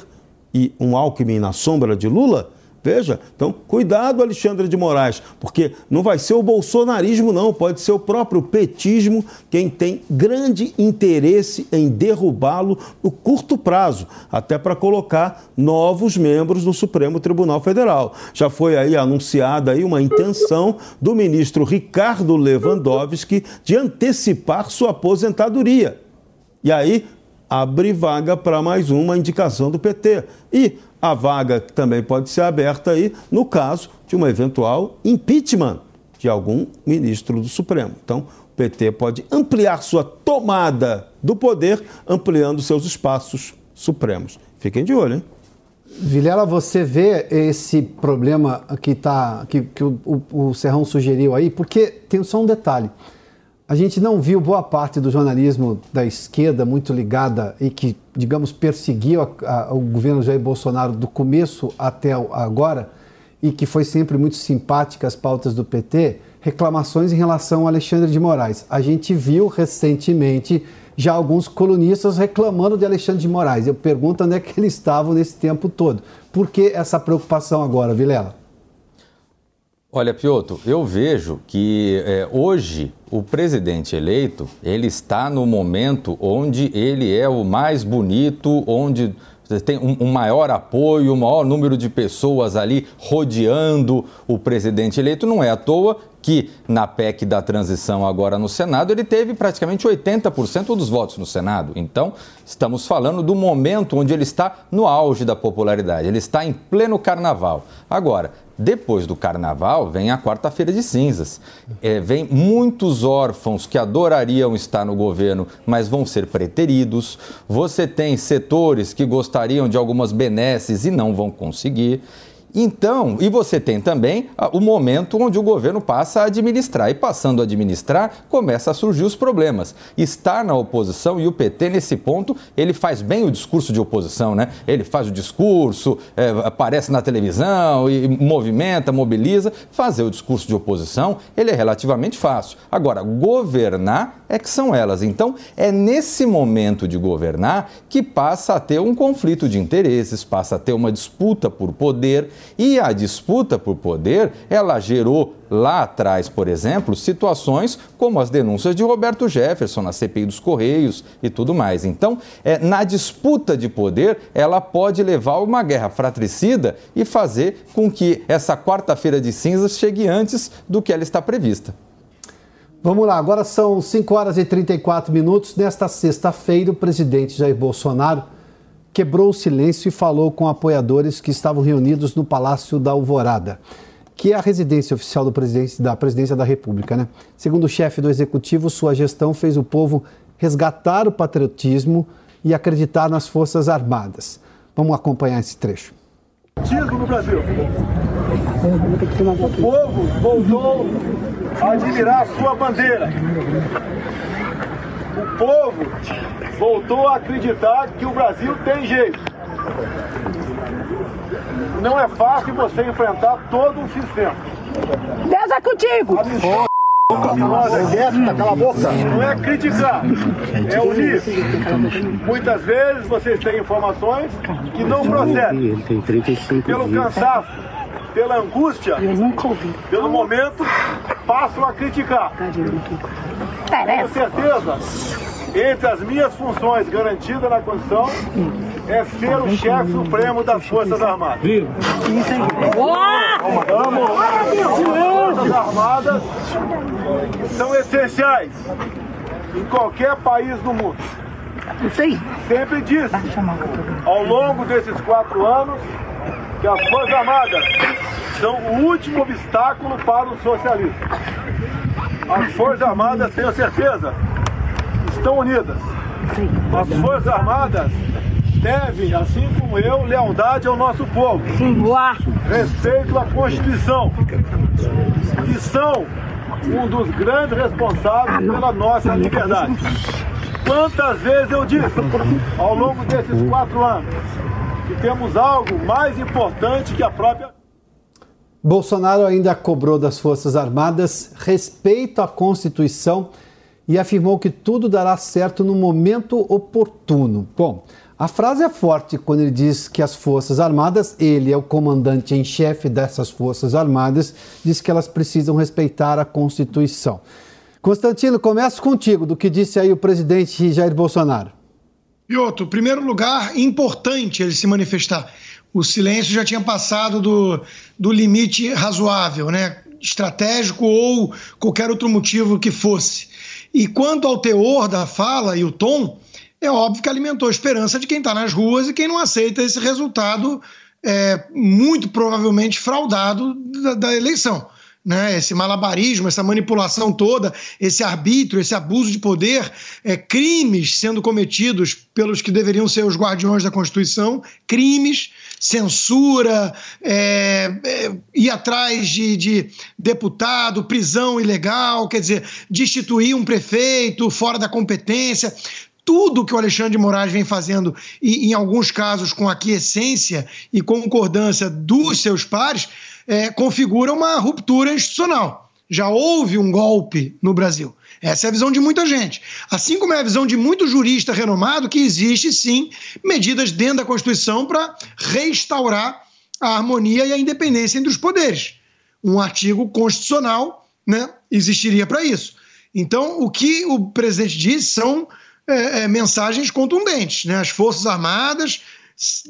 e um Alckmin na sombra de Lula? Veja, então cuidado, Alexandre de Moraes, porque não vai ser o bolsonarismo, não, pode ser o próprio petismo quem tem grande interesse em derrubá-lo no curto prazo, até para colocar novos membros no Supremo Tribunal Federal. Já foi aí anunciada aí uma intenção do ministro Ricardo Lewandowski de antecipar sua aposentadoria. E aí abre vaga para mais uma indicação do PT. E a vaga também pode ser aberta aí no caso de uma eventual impeachment de algum ministro do Supremo. Então, o PT pode ampliar sua tomada do poder, ampliando seus espaços supremos. Fiquem de olho, hein? Vilela, você vê esse problema que, tá, que, que o, o, o Serrão sugeriu aí, porque tem só um detalhe a gente não viu boa parte do jornalismo da esquerda muito ligada e que, digamos, perseguiu a, a, o governo Jair Bolsonaro do começo até agora e que foi sempre muito simpática às pautas do PT, reclamações em relação ao Alexandre de Moraes. A gente viu recentemente já alguns colunistas reclamando de Alexandre de Moraes. Eu pergunto onde é que eles estavam nesse tempo todo. Por que essa preocupação agora, Vilela? Olha, Piotr, eu vejo que é, hoje o presidente eleito ele está no momento onde ele é o mais bonito, onde tem um, um, maior apoio, um maior número de pessoas ali rodeando o presidente eleito. Não é à toa que na PEC da transição agora no Senado, ele teve praticamente 80% dos votos no Senado. Então, estamos falando do momento onde ele está no auge da popularidade. Ele está em pleno carnaval. Agora, depois do carnaval, vem a quarta-feira de cinzas. É, vem muitos órfãos que adorariam estar no governo, mas vão ser preteridos. Você tem setores que gostariam de algumas benesses e não vão conseguir. Então, e você tem também ah, o momento onde o governo passa a administrar. E passando a administrar, começa a surgir os problemas. Estar na oposição e o PT, nesse ponto, ele faz bem o discurso de oposição, né? Ele faz o discurso, é, aparece na televisão e movimenta, mobiliza. Fazer o discurso de oposição, ele é relativamente fácil. Agora, governar é que são elas. Então, é nesse momento de governar que passa a ter um conflito de interesses, passa a ter uma disputa por poder e a disputa por poder, ela gerou lá atrás, por exemplo, situações como as denúncias de Roberto Jefferson na CPI dos Correios e tudo mais. Então, é, na disputa de poder, ela pode levar a uma guerra fratricida e fazer com que essa quarta-feira de cinzas chegue antes do que ela está prevista. Vamos lá, agora são 5 horas e 34 minutos. Nesta sexta-feira, o presidente Jair Bolsonaro quebrou o silêncio e falou com apoiadores que estavam reunidos no Palácio da Alvorada, que é a residência oficial do presidente, da presidência da República. Né? Segundo o chefe do executivo, sua gestão fez o povo resgatar o patriotismo e acreditar nas Forças Armadas. Vamos acompanhar esse trecho. no Brasil. O povo voltou a admirar a sua bandeira. O povo voltou a acreditar que o Brasil tem jeito. Não é fácil você enfrentar todo um sistema. Deus é contigo! Cala a boca. Não é criticar, é unir. Muitas vezes vocês têm informações que não procedem. Pelo cansaço, pela angústia, pelo momento, passam a criticar. Tenho certeza entre as minhas funções garantidas na Constituição é ser o chefe supremo das Forças Armadas. Vamos! Forças Armadas são essenciais em qualquer país do mundo. Sempre disse, ao longo desses quatro anos, que as Forças Armadas são o último obstáculo para o socialismo. As Forças Armadas, tenho certeza, estão unidas. As Forças Armadas devem, assim como eu, lealdade ao nosso povo. Respeito à Constituição. E são um dos grandes responsáveis pela nossa liberdade. Quantas vezes eu disse, ao longo desses quatro anos, que temos algo mais importante que a própria. Bolsonaro ainda cobrou das Forças Armadas respeito à Constituição e afirmou que tudo dará certo no momento oportuno. Bom, a frase é forte quando ele diz que as Forças Armadas, ele é o comandante em chefe dessas Forças Armadas, diz que elas precisam respeitar a Constituição. Constantino, começo contigo, do que disse aí o presidente Jair Bolsonaro. Piotr, primeiro lugar, importante ele se manifestar. O silêncio já tinha passado do, do limite razoável, né? estratégico ou qualquer outro motivo que fosse. E quanto ao teor da fala e o tom, é óbvio que alimentou a esperança de quem está nas ruas e quem não aceita esse resultado é, muito provavelmente fraudado da, da eleição. Né, esse malabarismo, essa manipulação toda, esse arbítrio, esse abuso de poder, é, crimes sendo cometidos pelos que deveriam ser os guardiões da Constituição, crimes, censura, é, é, ir atrás de, de deputado, prisão ilegal, quer dizer, destituir um prefeito fora da competência tudo que o Alexandre de Moraes vem fazendo, e em alguns casos com aquiescência e concordância dos seus pares, é, configura uma ruptura institucional. Já houve um golpe no Brasil. Essa é a visão de muita gente. Assim como é a visão de muito jurista renomado que existe, sim, medidas dentro da Constituição para restaurar a harmonia e a independência entre os poderes. Um artigo constitucional né, existiria para isso. Então, o que o presidente diz são é, é, mensagens contundentes. Né? As Forças Armadas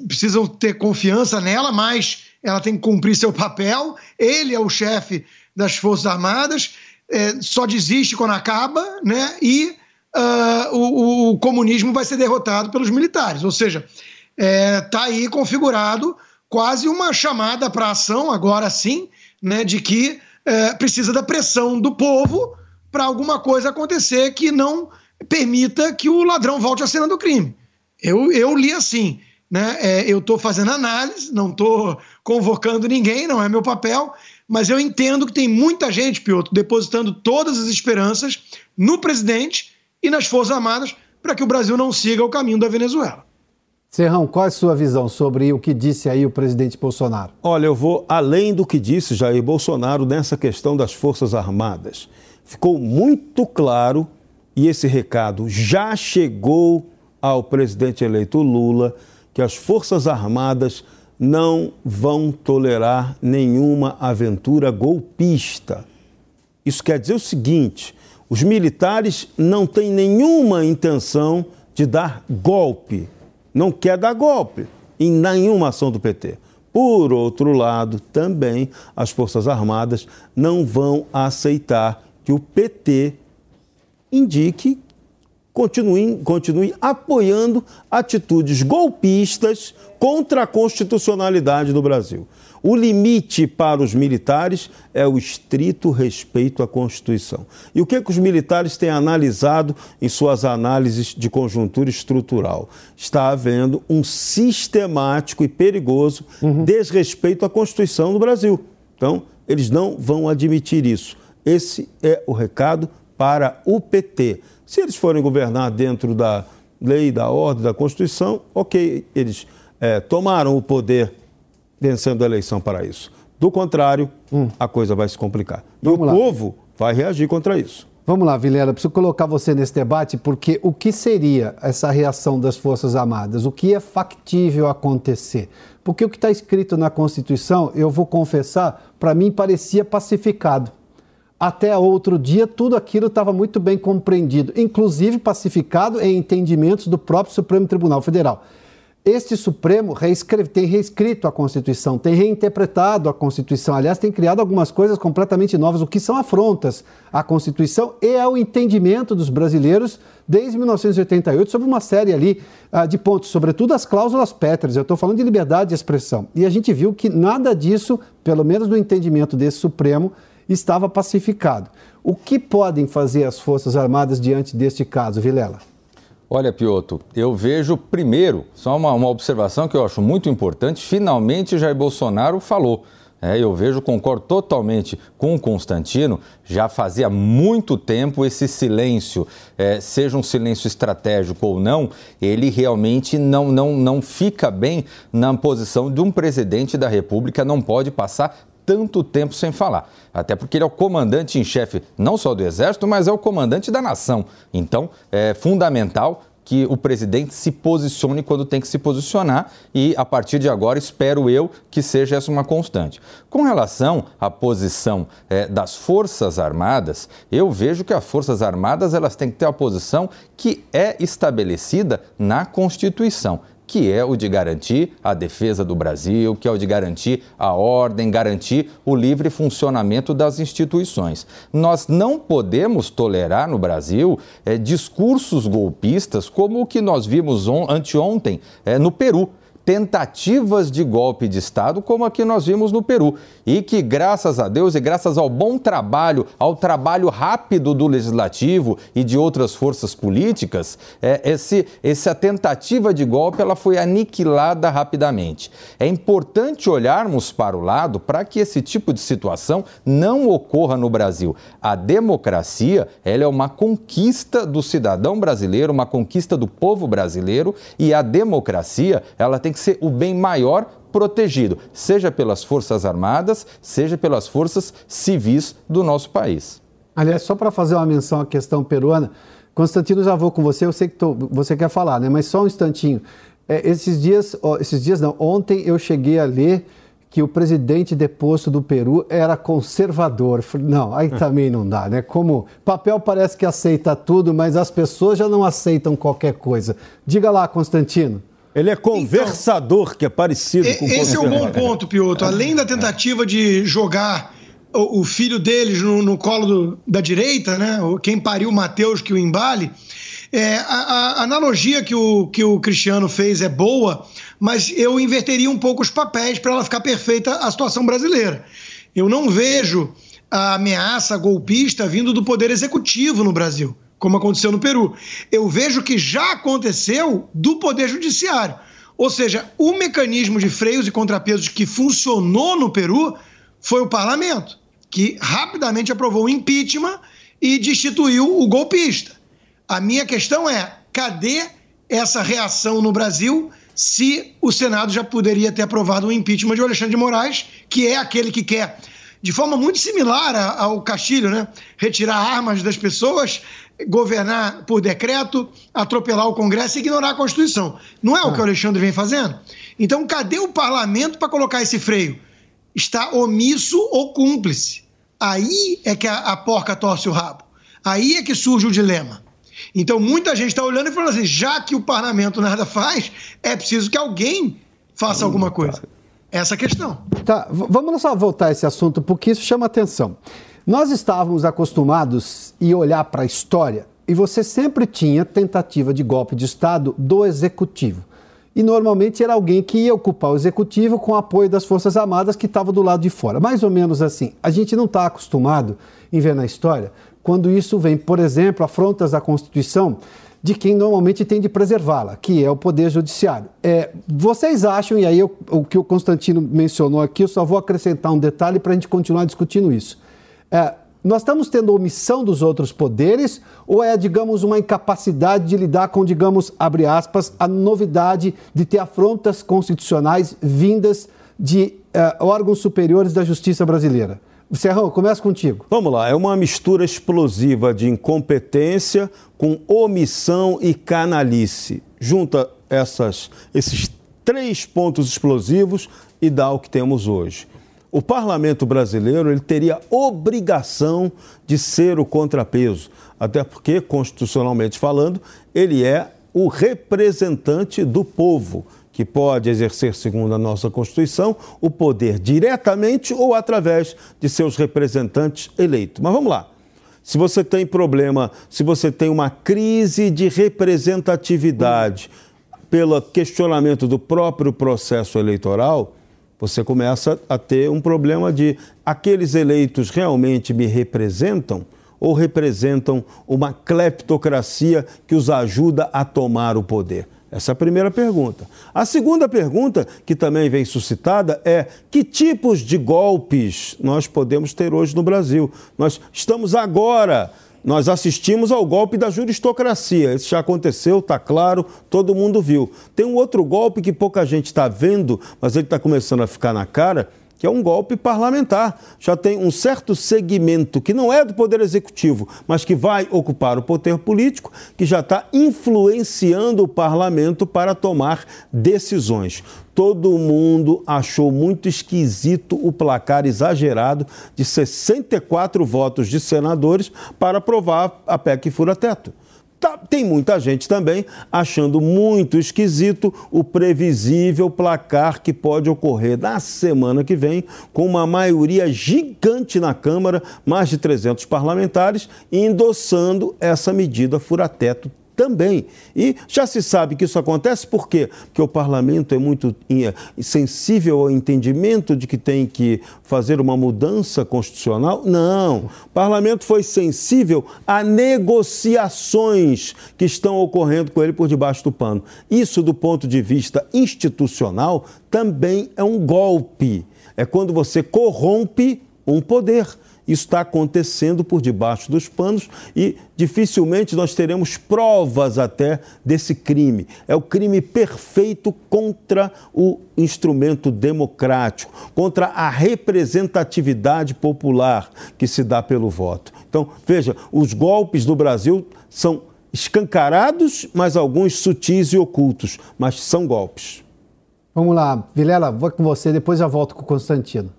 precisam ter confiança nela, mas ela tem que cumprir seu papel. Ele é o chefe das Forças Armadas, é, só desiste quando acaba, né? E uh, o, o, comunismo vai ser derrotado pelos militares. Ou seja, está é, aí configurado quase uma chamada para ação, agora sim, né, de que é, precisa da pressão do povo para alguma coisa acontecer que não permita que o ladrão volte à cena do crime. Eu, eu li assim. Né? É, eu estou fazendo análise, não estou convocando ninguém, não é meu papel, mas eu entendo que tem muita gente, Piotr, depositando todas as esperanças no presidente e nas Forças Armadas para que o Brasil não siga o caminho da Venezuela. Serrão, qual é a sua visão sobre o que disse aí o presidente Bolsonaro? Olha, eu vou além do que disse Jair Bolsonaro nessa questão das Forças Armadas. Ficou muito claro, e esse recado já chegou ao presidente eleito Lula, que as Forças Armadas não vão tolerar nenhuma aventura golpista. Isso quer dizer o seguinte: os militares não têm nenhuma intenção de dar golpe, não quer dar golpe em nenhuma ação do PT. Por outro lado, também as Forças Armadas não vão aceitar que o PT indique continue, continue apoiando atitudes golpistas contra a constitucionalidade do Brasil. O limite para os militares é o estrito respeito à Constituição. E o que, é que os militares têm analisado em suas análises de conjuntura estrutural? Está havendo um sistemático e perigoso uhum. desrespeito à Constituição do Brasil. Então, eles não vão admitir isso. Esse é o recado para o PT. Se eles forem governar dentro da lei, da ordem, da Constituição, ok, eles é, tomaram o poder vencendo a eleição para isso. Do contrário, hum. a coisa vai se complicar. E Vamos o lá. povo vai reagir contra isso. Vamos lá, Vilela, preciso colocar você nesse debate, porque o que seria essa reação das Forças Armadas? O que é factível acontecer? Porque o que está escrito na Constituição, eu vou confessar, para mim parecia pacificado até outro dia, tudo aquilo estava muito bem compreendido, inclusive pacificado em entendimentos do próprio Supremo Tribunal Federal. Este Supremo reescreve, tem reescrito a Constituição, tem reinterpretado a Constituição, aliás, tem criado algumas coisas completamente novas, o que são afrontas à Constituição e ao entendimento dos brasileiros desde 1988 sobre uma série ali uh, de pontos, sobretudo as cláusulas pétreas. Eu estou falando de liberdade de expressão. E a gente viu que nada disso, pelo menos no entendimento desse Supremo, estava pacificado. O que podem fazer as Forças Armadas diante deste caso, Vilela? Olha, Pioto, eu vejo primeiro, só uma, uma observação que eu acho muito importante, finalmente Jair Bolsonaro falou. É, eu vejo, concordo totalmente com o Constantino, já fazia muito tempo esse silêncio, é, seja um silêncio estratégico ou não, ele realmente não, não, não fica bem na posição de um presidente da República, não pode passar tanto tempo sem falar. Até porque ele é o comandante em chefe não só do Exército, mas é o comandante da nação. Então, é fundamental que o presidente se posicione quando tem que se posicionar e, a partir de agora, espero eu que seja essa uma constante. Com relação à posição é, das Forças Armadas, eu vejo que as Forças Armadas elas têm que ter a posição que é estabelecida na Constituição que é o de garantir a defesa do Brasil, que é o de garantir a ordem, garantir o livre funcionamento das instituições. Nós não podemos tolerar no Brasil é, discursos golpistas como o que nós vimos anteontem é, no Peru tentativas de golpe de Estado, como a que nós vimos no Peru. E que, graças a Deus e graças ao bom trabalho, ao trabalho rápido do Legislativo e de outras forças políticas, é, esse, essa tentativa de golpe ela foi aniquilada rapidamente. É importante olharmos para o lado para que esse tipo de situação não ocorra no Brasil. A democracia ela é uma conquista do cidadão brasileiro, uma conquista do povo brasileiro, e a democracia ela tem que ser o bem maior protegido, seja pelas Forças Armadas, seja pelas forças civis do nosso país. Aliás, só para fazer uma menção à questão peruana, Constantino, já vou com você, eu sei que tô, você quer falar, né? mas só um instantinho. É, esses dias, esses dias não, ontem eu cheguei a ler que o presidente deposto do Peru era conservador. Não, aí também não dá, né? Como papel parece que aceita tudo, mas as pessoas já não aceitam qualquer coisa. Diga lá, Constantino. Ele é conversador, então, que é parecido com Esse é um bom ponto, Piotr. Além da tentativa de jogar o, o filho deles no, no colo do, da direita, né? Quem pariu o Matheus que o embale. É, a, a, analogia que o, que o Cristiano fez é boa, mas eu inverteria um pouco os papéis para ela ficar perfeita a situação brasileira. Eu não vejo a ameaça golpista vindo do poder executivo no Brasil como aconteceu no Peru. Eu vejo que já aconteceu do Poder Judiciário. Ou seja, o mecanismo de freios e contrapesos que funcionou no Peru foi o parlamento, que rapidamente aprovou o impeachment e destituiu o golpista. A minha questão é: cadê essa reação no Brasil se o Senado já poderia ter aprovado o impeachment de Alexandre de Moraes, que é aquele que quer, de forma muito similar ao Castilho, né, retirar armas das pessoas, governar por decreto, atropelar o Congresso e ignorar a Constituição. Não é o que o ah. Alexandre vem fazendo? Então, cadê o parlamento para colocar esse freio? Está omisso ou cúmplice. Aí é que a, a porca torce o rabo. Aí é que surge o dilema. Então, muita gente está olhando e falando assim: já que o parlamento nada faz, é preciso que alguém faça alguma coisa. Essa é questão. Tá, vamos só voltar a esse assunto, porque isso chama atenção. Nós estávamos acostumados a olhar para a história e você sempre tinha tentativa de golpe de Estado do executivo. E normalmente era alguém que ia ocupar o executivo com apoio das Forças Armadas que estava do lado de fora. Mais ou menos assim. A gente não está acostumado em ver na história quando isso vem, por exemplo, afrontas à Constituição de quem normalmente tem de preservá-la, que é o Poder Judiciário. É, vocês acham, e aí eu, o que o Constantino mencionou aqui, eu só vou acrescentar um detalhe para a gente continuar discutindo isso. É, nós estamos tendo omissão dos outros poderes ou é, digamos, uma incapacidade de lidar com, digamos, abre aspas, a novidade de ter afrontas constitucionais vindas de é, órgãos superiores da justiça brasileira? Serrão, começa contigo. Vamos lá, é uma mistura explosiva de incompetência com omissão e canalice. Junta essas, esses três pontos explosivos e dá o que temos hoje o parlamento brasileiro ele teria obrigação de ser o contrapeso, até porque, constitucionalmente falando, ele é o representante do povo, que pode exercer, segundo a nossa Constituição, o poder diretamente ou através de seus representantes eleitos. Mas vamos lá. Se você tem problema, se você tem uma crise de representatividade pelo questionamento do próprio processo eleitoral, você começa a ter um problema de aqueles eleitos realmente me representam ou representam uma cleptocracia que os ajuda a tomar o poder? Essa é a primeira pergunta. A segunda pergunta, que também vem suscitada, é que tipos de golpes nós podemos ter hoje no Brasil? Nós estamos agora nós assistimos ao golpe da juristocracia. Isso já aconteceu, está claro, todo mundo viu. Tem um outro golpe que pouca gente está vendo, mas ele está começando a ficar na cara, que é um golpe parlamentar. Já tem um certo segmento que não é do Poder Executivo, mas que vai ocupar o poder político, que já está influenciando o parlamento para tomar decisões. Todo mundo achou muito esquisito o placar exagerado de 64 votos de senadores para aprovar a PEC fura-teto. Tá, tem muita gente também achando muito esquisito o previsível placar que pode ocorrer na semana que vem, com uma maioria gigante na Câmara, mais de 300 parlamentares, endossando essa medida fura-teto também. E já se sabe que isso acontece por quê? Porque o parlamento é muito sensível ao entendimento de que tem que fazer uma mudança constitucional? Não. O parlamento foi sensível a negociações que estão ocorrendo com ele por debaixo do pano. Isso, do ponto de vista institucional, também é um golpe. É quando você corrompe um poder. Isso está acontecendo por debaixo dos panos e dificilmente nós teremos provas até desse crime. É o crime perfeito contra o instrumento democrático, contra a representatividade popular que se dá pelo voto. Então, veja, os golpes do Brasil são escancarados, mas alguns sutis e ocultos, mas são golpes. Vamos lá, Vilela, vou com você, depois eu volto com o Constantino.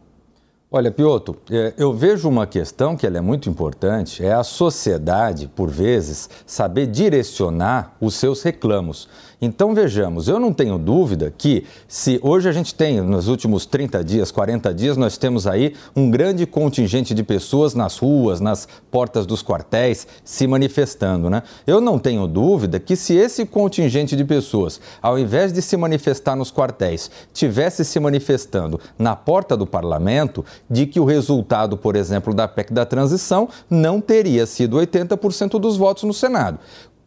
Olha, Pioto, é, eu vejo uma questão que é muito importante, é a sociedade, por vezes, saber direcionar os seus reclamos. Então vejamos, eu não tenho dúvida que se hoje a gente tem, nos últimos 30 dias, 40 dias, nós temos aí um grande contingente de pessoas nas ruas, nas portas dos quartéis, se manifestando, né? Eu não tenho dúvida que se esse contingente de pessoas, ao invés de se manifestar nos quartéis, tivesse se manifestando na porta do parlamento, de que o resultado, por exemplo, da PEC da transição não teria sido 80% dos votos no Senado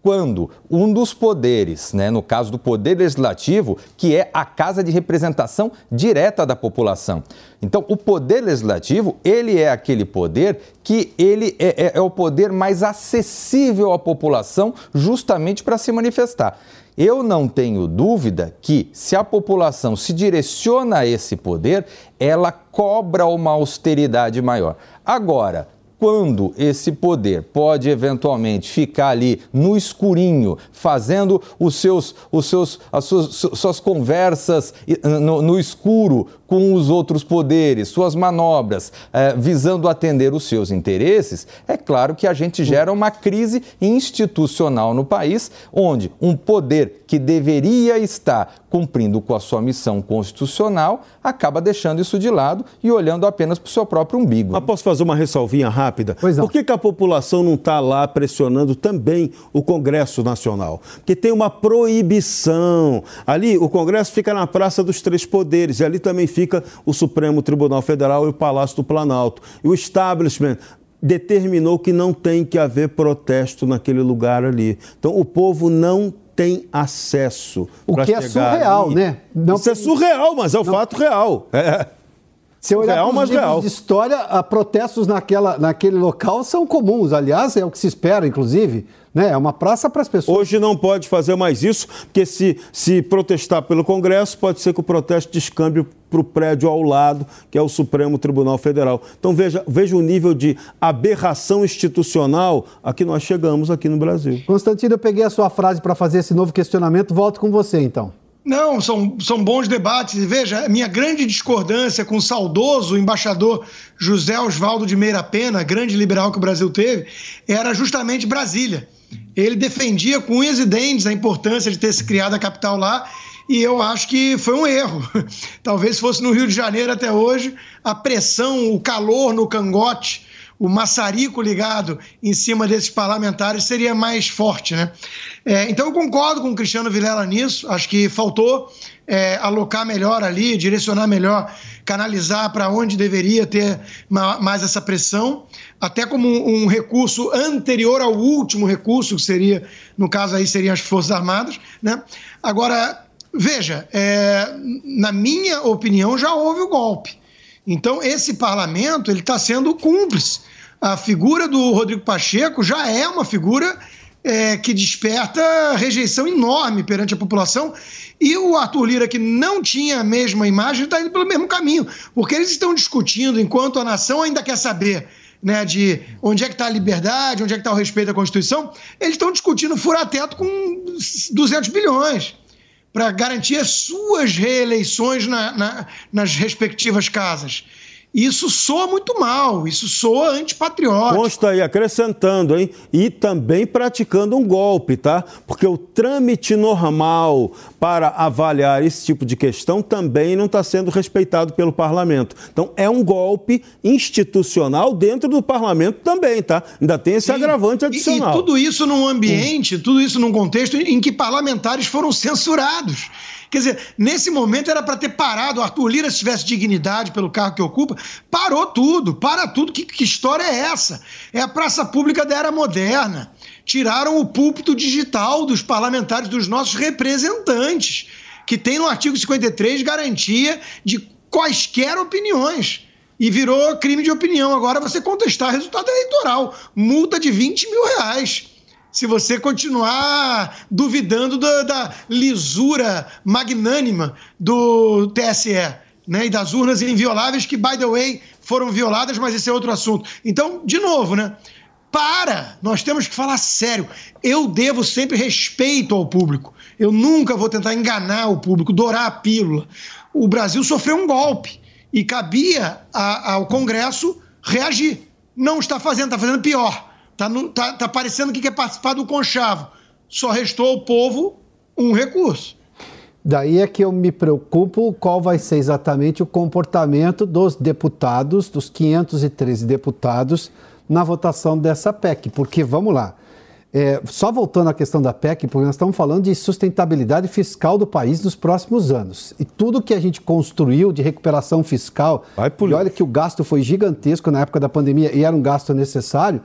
quando um dos poderes, né, no caso do Poder Legislativo, que é a casa de representação direta da população. Então, o Poder Legislativo, ele é aquele poder que ele é, é, é o poder mais acessível à população justamente para se manifestar. Eu não tenho dúvida que, se a população se direciona a esse poder, ela cobra uma austeridade maior. Agora, quando esse poder pode eventualmente ficar ali no escurinho, fazendo os seus, os seus, as suas, suas conversas no, no escuro com os outros poderes, suas manobras, eh, visando atender os seus interesses, é claro que a gente gera uma crise institucional no país, onde um poder que deveria estar cumprindo com a sua missão constitucional acaba deixando isso de lado e olhando apenas para o seu próprio umbigo. Mas posso fazer uma ressalvinha rápida? Pois não. Por que, que a população não está lá pressionando também o Congresso Nacional? Porque tem uma proibição. Ali, o Congresso fica na Praça dos Três Poderes e ali também fica o Supremo Tribunal Federal e o Palácio do Planalto. E o establishment determinou que não tem que haver protesto naquele lugar ali. Então, o povo não tem acesso. O que é surreal, ali. né? Não Isso é surreal, mas é o não... fato real. É. Se olhar real, mas real. de história, a protestos naquela, naquele local são comuns. Aliás, é o que se espera, inclusive. Né? É uma praça para as pessoas. Hoje não pode fazer mais isso, porque se, se protestar pelo Congresso, pode ser que o protesto descambe para o prédio ao lado, que é o Supremo Tribunal Federal. Então veja, veja o nível de aberração institucional a que nós chegamos aqui no Brasil. Constantino, eu peguei a sua frase para fazer esse novo questionamento. Volto com você, então. Não, são, são bons debates. E veja, minha grande discordância com o saudoso embaixador José Oswaldo de Meira Pena, grande liberal que o Brasil teve, era justamente Brasília. Ele defendia com unhas e dentes a importância de ter se criado a capital lá e eu acho que foi um erro. Talvez fosse no Rio de Janeiro até hoje, a pressão, o calor no cangote, o maçarico ligado em cima desses parlamentares seria mais forte, né? É, então eu concordo com o Cristiano Vilela nisso, acho que faltou é, alocar melhor ali, direcionar melhor, canalizar para onde deveria ter mais essa pressão, até como um, recurso anterior ao último recurso, que seria, no caso aí, seriam as Forças Armadas, né? Agora, Veja, é, na minha opinião, já houve o golpe. Então, esse parlamento ele está sendo cúmplice. A figura do Rodrigo Pacheco já é uma figura é, que desperta rejeição enorme perante a população. E o Arthur Lira, que não tinha a mesma imagem, está indo pelo mesmo caminho. Porque eles estão discutindo, enquanto a nação ainda quer saber né, de onde é que está a liberdade, onde é que está o respeito à Constituição, eles estão discutindo fura-teto com 200 bilhões para garantir as suas reeleições na, na, nas respectivas casas. Isso soa muito mal, isso soa antipatriótico. Consta aí, acrescentando, hein? E também praticando um golpe, tá? Porque o trâmite normal para avaliar esse tipo de questão também não está sendo respeitado pelo parlamento. Então, é um golpe institucional dentro do parlamento também, tá? Ainda tem esse agravante adicional. E, e tudo isso num ambiente, tudo isso num contexto em que parlamentares foram censurados. Quer dizer, nesse momento era para ter parado. O Arthur Lira, se tivesse dignidade pelo cargo que ocupa, parou tudo, para tudo. Que, que história é essa? É a praça pública da era moderna. Tiraram o púlpito digital dos parlamentares, dos nossos representantes, que tem no artigo 53 garantia de quaisquer opiniões e virou crime de opinião. Agora você contestar resultado eleitoral, multa de 20 mil reais se você continuar duvidando da, da lisura magnânima do TSE. Né, e das urnas invioláveis que, by the way, foram violadas, mas esse é outro assunto. Então, de novo, né? Para! Nós temos que falar sério. Eu devo sempre respeito ao público. Eu nunca vou tentar enganar o público, dourar a pílula. O Brasil sofreu um golpe. E cabia a, ao Congresso reagir. Não está fazendo, está fazendo pior. Está tá, tá parecendo que quer participar do conchavo. Só restou ao povo um recurso. Daí é que eu me preocupo qual vai ser exatamente o comportamento dos deputados, dos 513 deputados, na votação dessa PEC. Porque, vamos lá, é, só voltando à questão da PEC, porque nós estamos falando de sustentabilidade fiscal do país nos próximos anos. E tudo que a gente construiu de recuperação fiscal, e olha que o gasto foi gigantesco na época da pandemia e era um gasto necessário,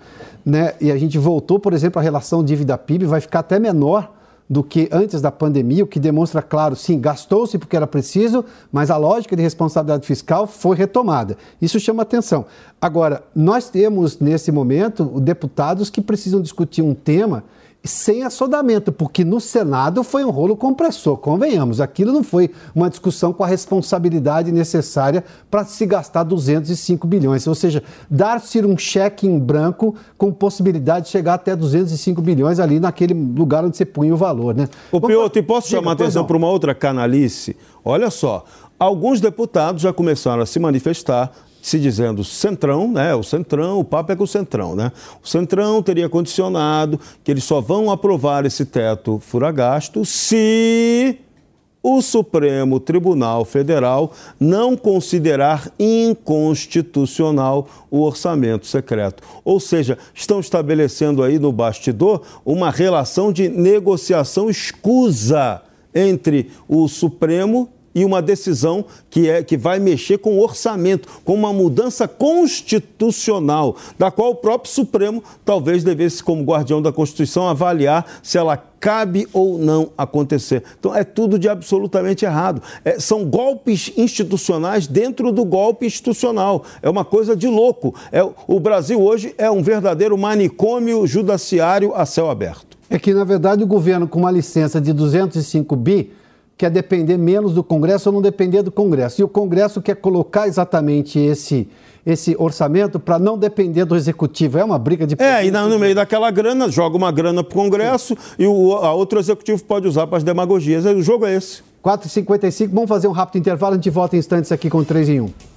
né? E a gente voltou, por exemplo, a relação dívida-PIB vai ficar até menor do que antes da pandemia, o que demonstra, claro, sim, gastou-se porque era preciso, mas a lógica de responsabilidade fiscal foi retomada. Isso chama atenção. Agora, nós temos nesse momento deputados que precisam discutir um tema sem assodamento, porque no Senado foi um rolo compressor, convenhamos. Aquilo não foi uma discussão com a responsabilidade necessária para se gastar 205 bilhões, ou seja, dar-se um cheque em branco com possibilidade de chegar até 205 bilhões ali naquele lugar onde você punha o valor, né? O Pioto, e posso chamar a atenção para uma outra canalice? Olha só, alguns deputados já começaram a se manifestar se dizendo Centrão, né? O Centrão, o papo é com o Centrão, né? O Centrão teria condicionado que eles só vão aprovar esse teto furagasto se o Supremo Tribunal Federal não considerar inconstitucional o orçamento secreto. Ou seja, estão estabelecendo aí no bastidor uma relação de negociação escusa entre o Supremo e uma decisão que, é, que vai mexer com o orçamento, com uma mudança constitucional, da qual o próprio Supremo talvez devesse, como guardião da Constituição, avaliar se ela cabe ou não acontecer. Então é tudo de absolutamente errado. É, são golpes institucionais dentro do golpe institucional. É uma coisa de louco. É, o Brasil hoje é um verdadeiro manicômio judiciário a céu aberto. É que, na verdade, o governo, com uma licença de 205 bi, quer depender menos do Congresso ou não depender do Congresso. E o Congresso quer colocar exatamente esse, esse orçamento para não depender do Executivo. É uma briga de... É, e no meio daquela grana, joga uma grana para o Congresso Sim. e o a outro Executivo pode usar para as demagogias. O jogo é esse. 4h55, vamos fazer um rápido intervalo, a gente volta em instantes aqui com 3 em 1.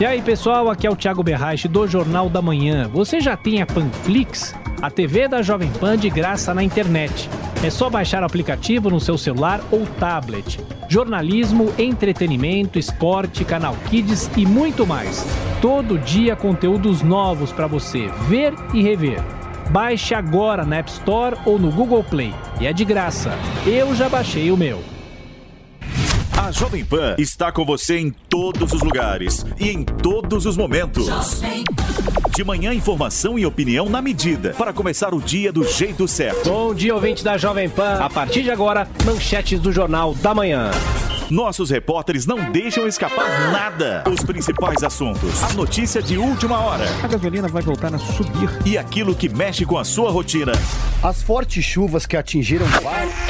E aí, pessoal, aqui é o Thiago Berrache do Jornal da Manhã. Você já tem a Panflix? A TV da Jovem Pan de graça na internet. É só baixar o aplicativo no seu celular ou tablet. Jornalismo, entretenimento, esporte, canal Kids e muito mais. Todo dia conteúdos novos para você ver e rever. Baixe agora na App Store ou no Google Play. E é de graça. Eu já baixei o meu. A Jovem Pan está com você em todos os lugares e em todos os momentos. De manhã, informação e opinião na medida para começar o dia do jeito certo. Bom dia, ouvinte da Jovem Pan. A partir de agora, manchetes do Jornal da Manhã. Nossos repórteres não deixam escapar nada. Os principais assuntos, a notícia de última hora. A gasolina vai voltar a subir. E aquilo que mexe com a sua rotina. As fortes chuvas que atingiram vários.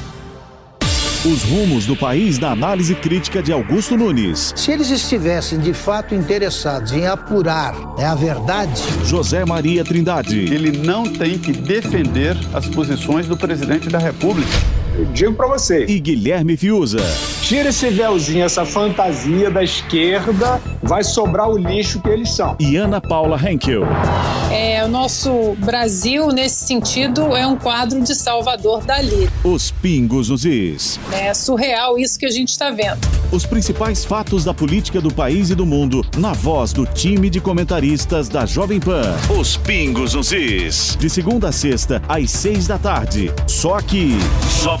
Os rumos do país na análise crítica de Augusto Nunes. Se eles estivessem de fato interessados em apurar é a verdade. José Maria Trindade. Ele não tem que defender as posições do presidente da República. Eu digo para você. E Guilherme Fiuza. Tira esse véuzinho, essa fantasia da esquerda, vai sobrar o lixo que eles são. E Ana Paula Henkel. É, o nosso Brasil, nesse sentido, é um quadro de Salvador Dali. Os pingos nos is. É surreal isso que a gente está vendo. Os principais fatos da política do país e do mundo, na voz do time de comentaristas da Jovem Pan. Os pingos nos is. De segunda a sexta, às seis da tarde. Só aqui. Jovem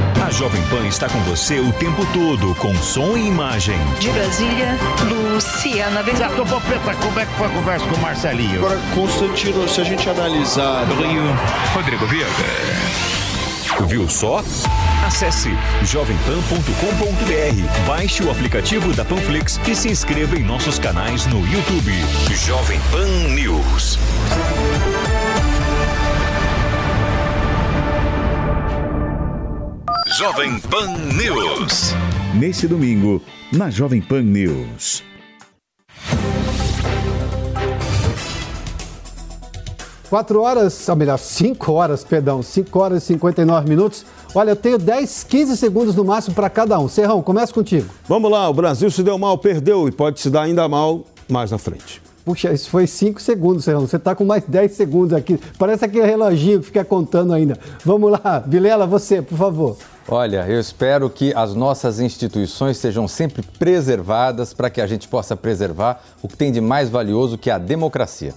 A Jovem Pan está com você o tempo todo, com som e imagem. De Brasília, Luciana Bezerra. Certo, Preta, como é que foi a conversa com o Marcelinho? Agora, Constantino, se a gente analisar... Do Rio, Rodrigo Viega. Viu só? Acesse jovempan.com.br, baixe o aplicativo da Panflix e se inscreva em nossos canais no YouTube. Jovem Pan News. Jovem Pan News. Nesse domingo, na Jovem Pan News. Quatro horas, ou melhor, cinco horas, perdão, cinco horas e 59 minutos. Olha, eu tenho 10, 15 segundos no máximo para cada um. Serrão, começa contigo. Vamos lá, o Brasil se deu mal, perdeu e pode se dar ainda mal mais na frente. Puxa, isso foi 5 segundos, Serrão. Você está com mais 10 segundos aqui. Parece aquele reloginho que fica contando ainda. Vamos lá, Vilela, você, por favor. Olha, eu espero que as nossas instituições sejam sempre preservadas para que a gente possa preservar o que tem de mais valioso que é a democracia.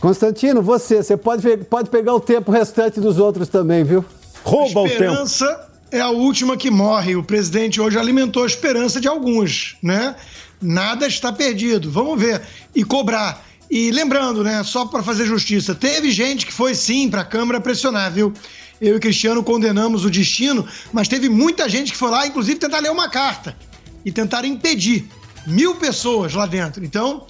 Constantino, você, você pode, pode pegar o tempo restante dos outros também, viu? Rouba o tempo. Esperança é a última que morre. O presidente hoje alimentou a esperança de alguns, né? Nada está perdido. Vamos ver e cobrar. E lembrando, né, só para fazer justiça, teve gente que foi sim para a Câmara pressionar, viu? Eu e Cristiano condenamos o destino, mas teve muita gente que foi lá, inclusive, tentar ler uma carta e tentar impedir. Mil pessoas lá dentro. Então,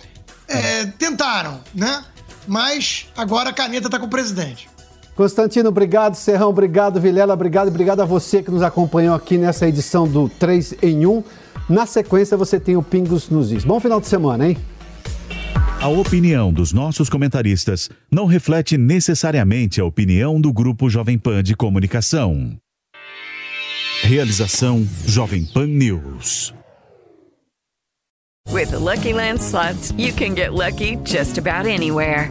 é, tentaram, né? Mas agora a caneta está com o presidente. Constantino, obrigado. Serrão, obrigado. Vilela, obrigado. Obrigado a você que nos acompanhou aqui nessa edição do 3 em 1. Na sequência, você tem o Pingos nos Is. Bom final de semana, hein? A opinião dos nossos comentaristas não reflete necessariamente a opinião do Grupo Jovem Pan de Comunicação. Realização Jovem Pan News. With the Lucky Land slots, you can get lucky just about anywhere.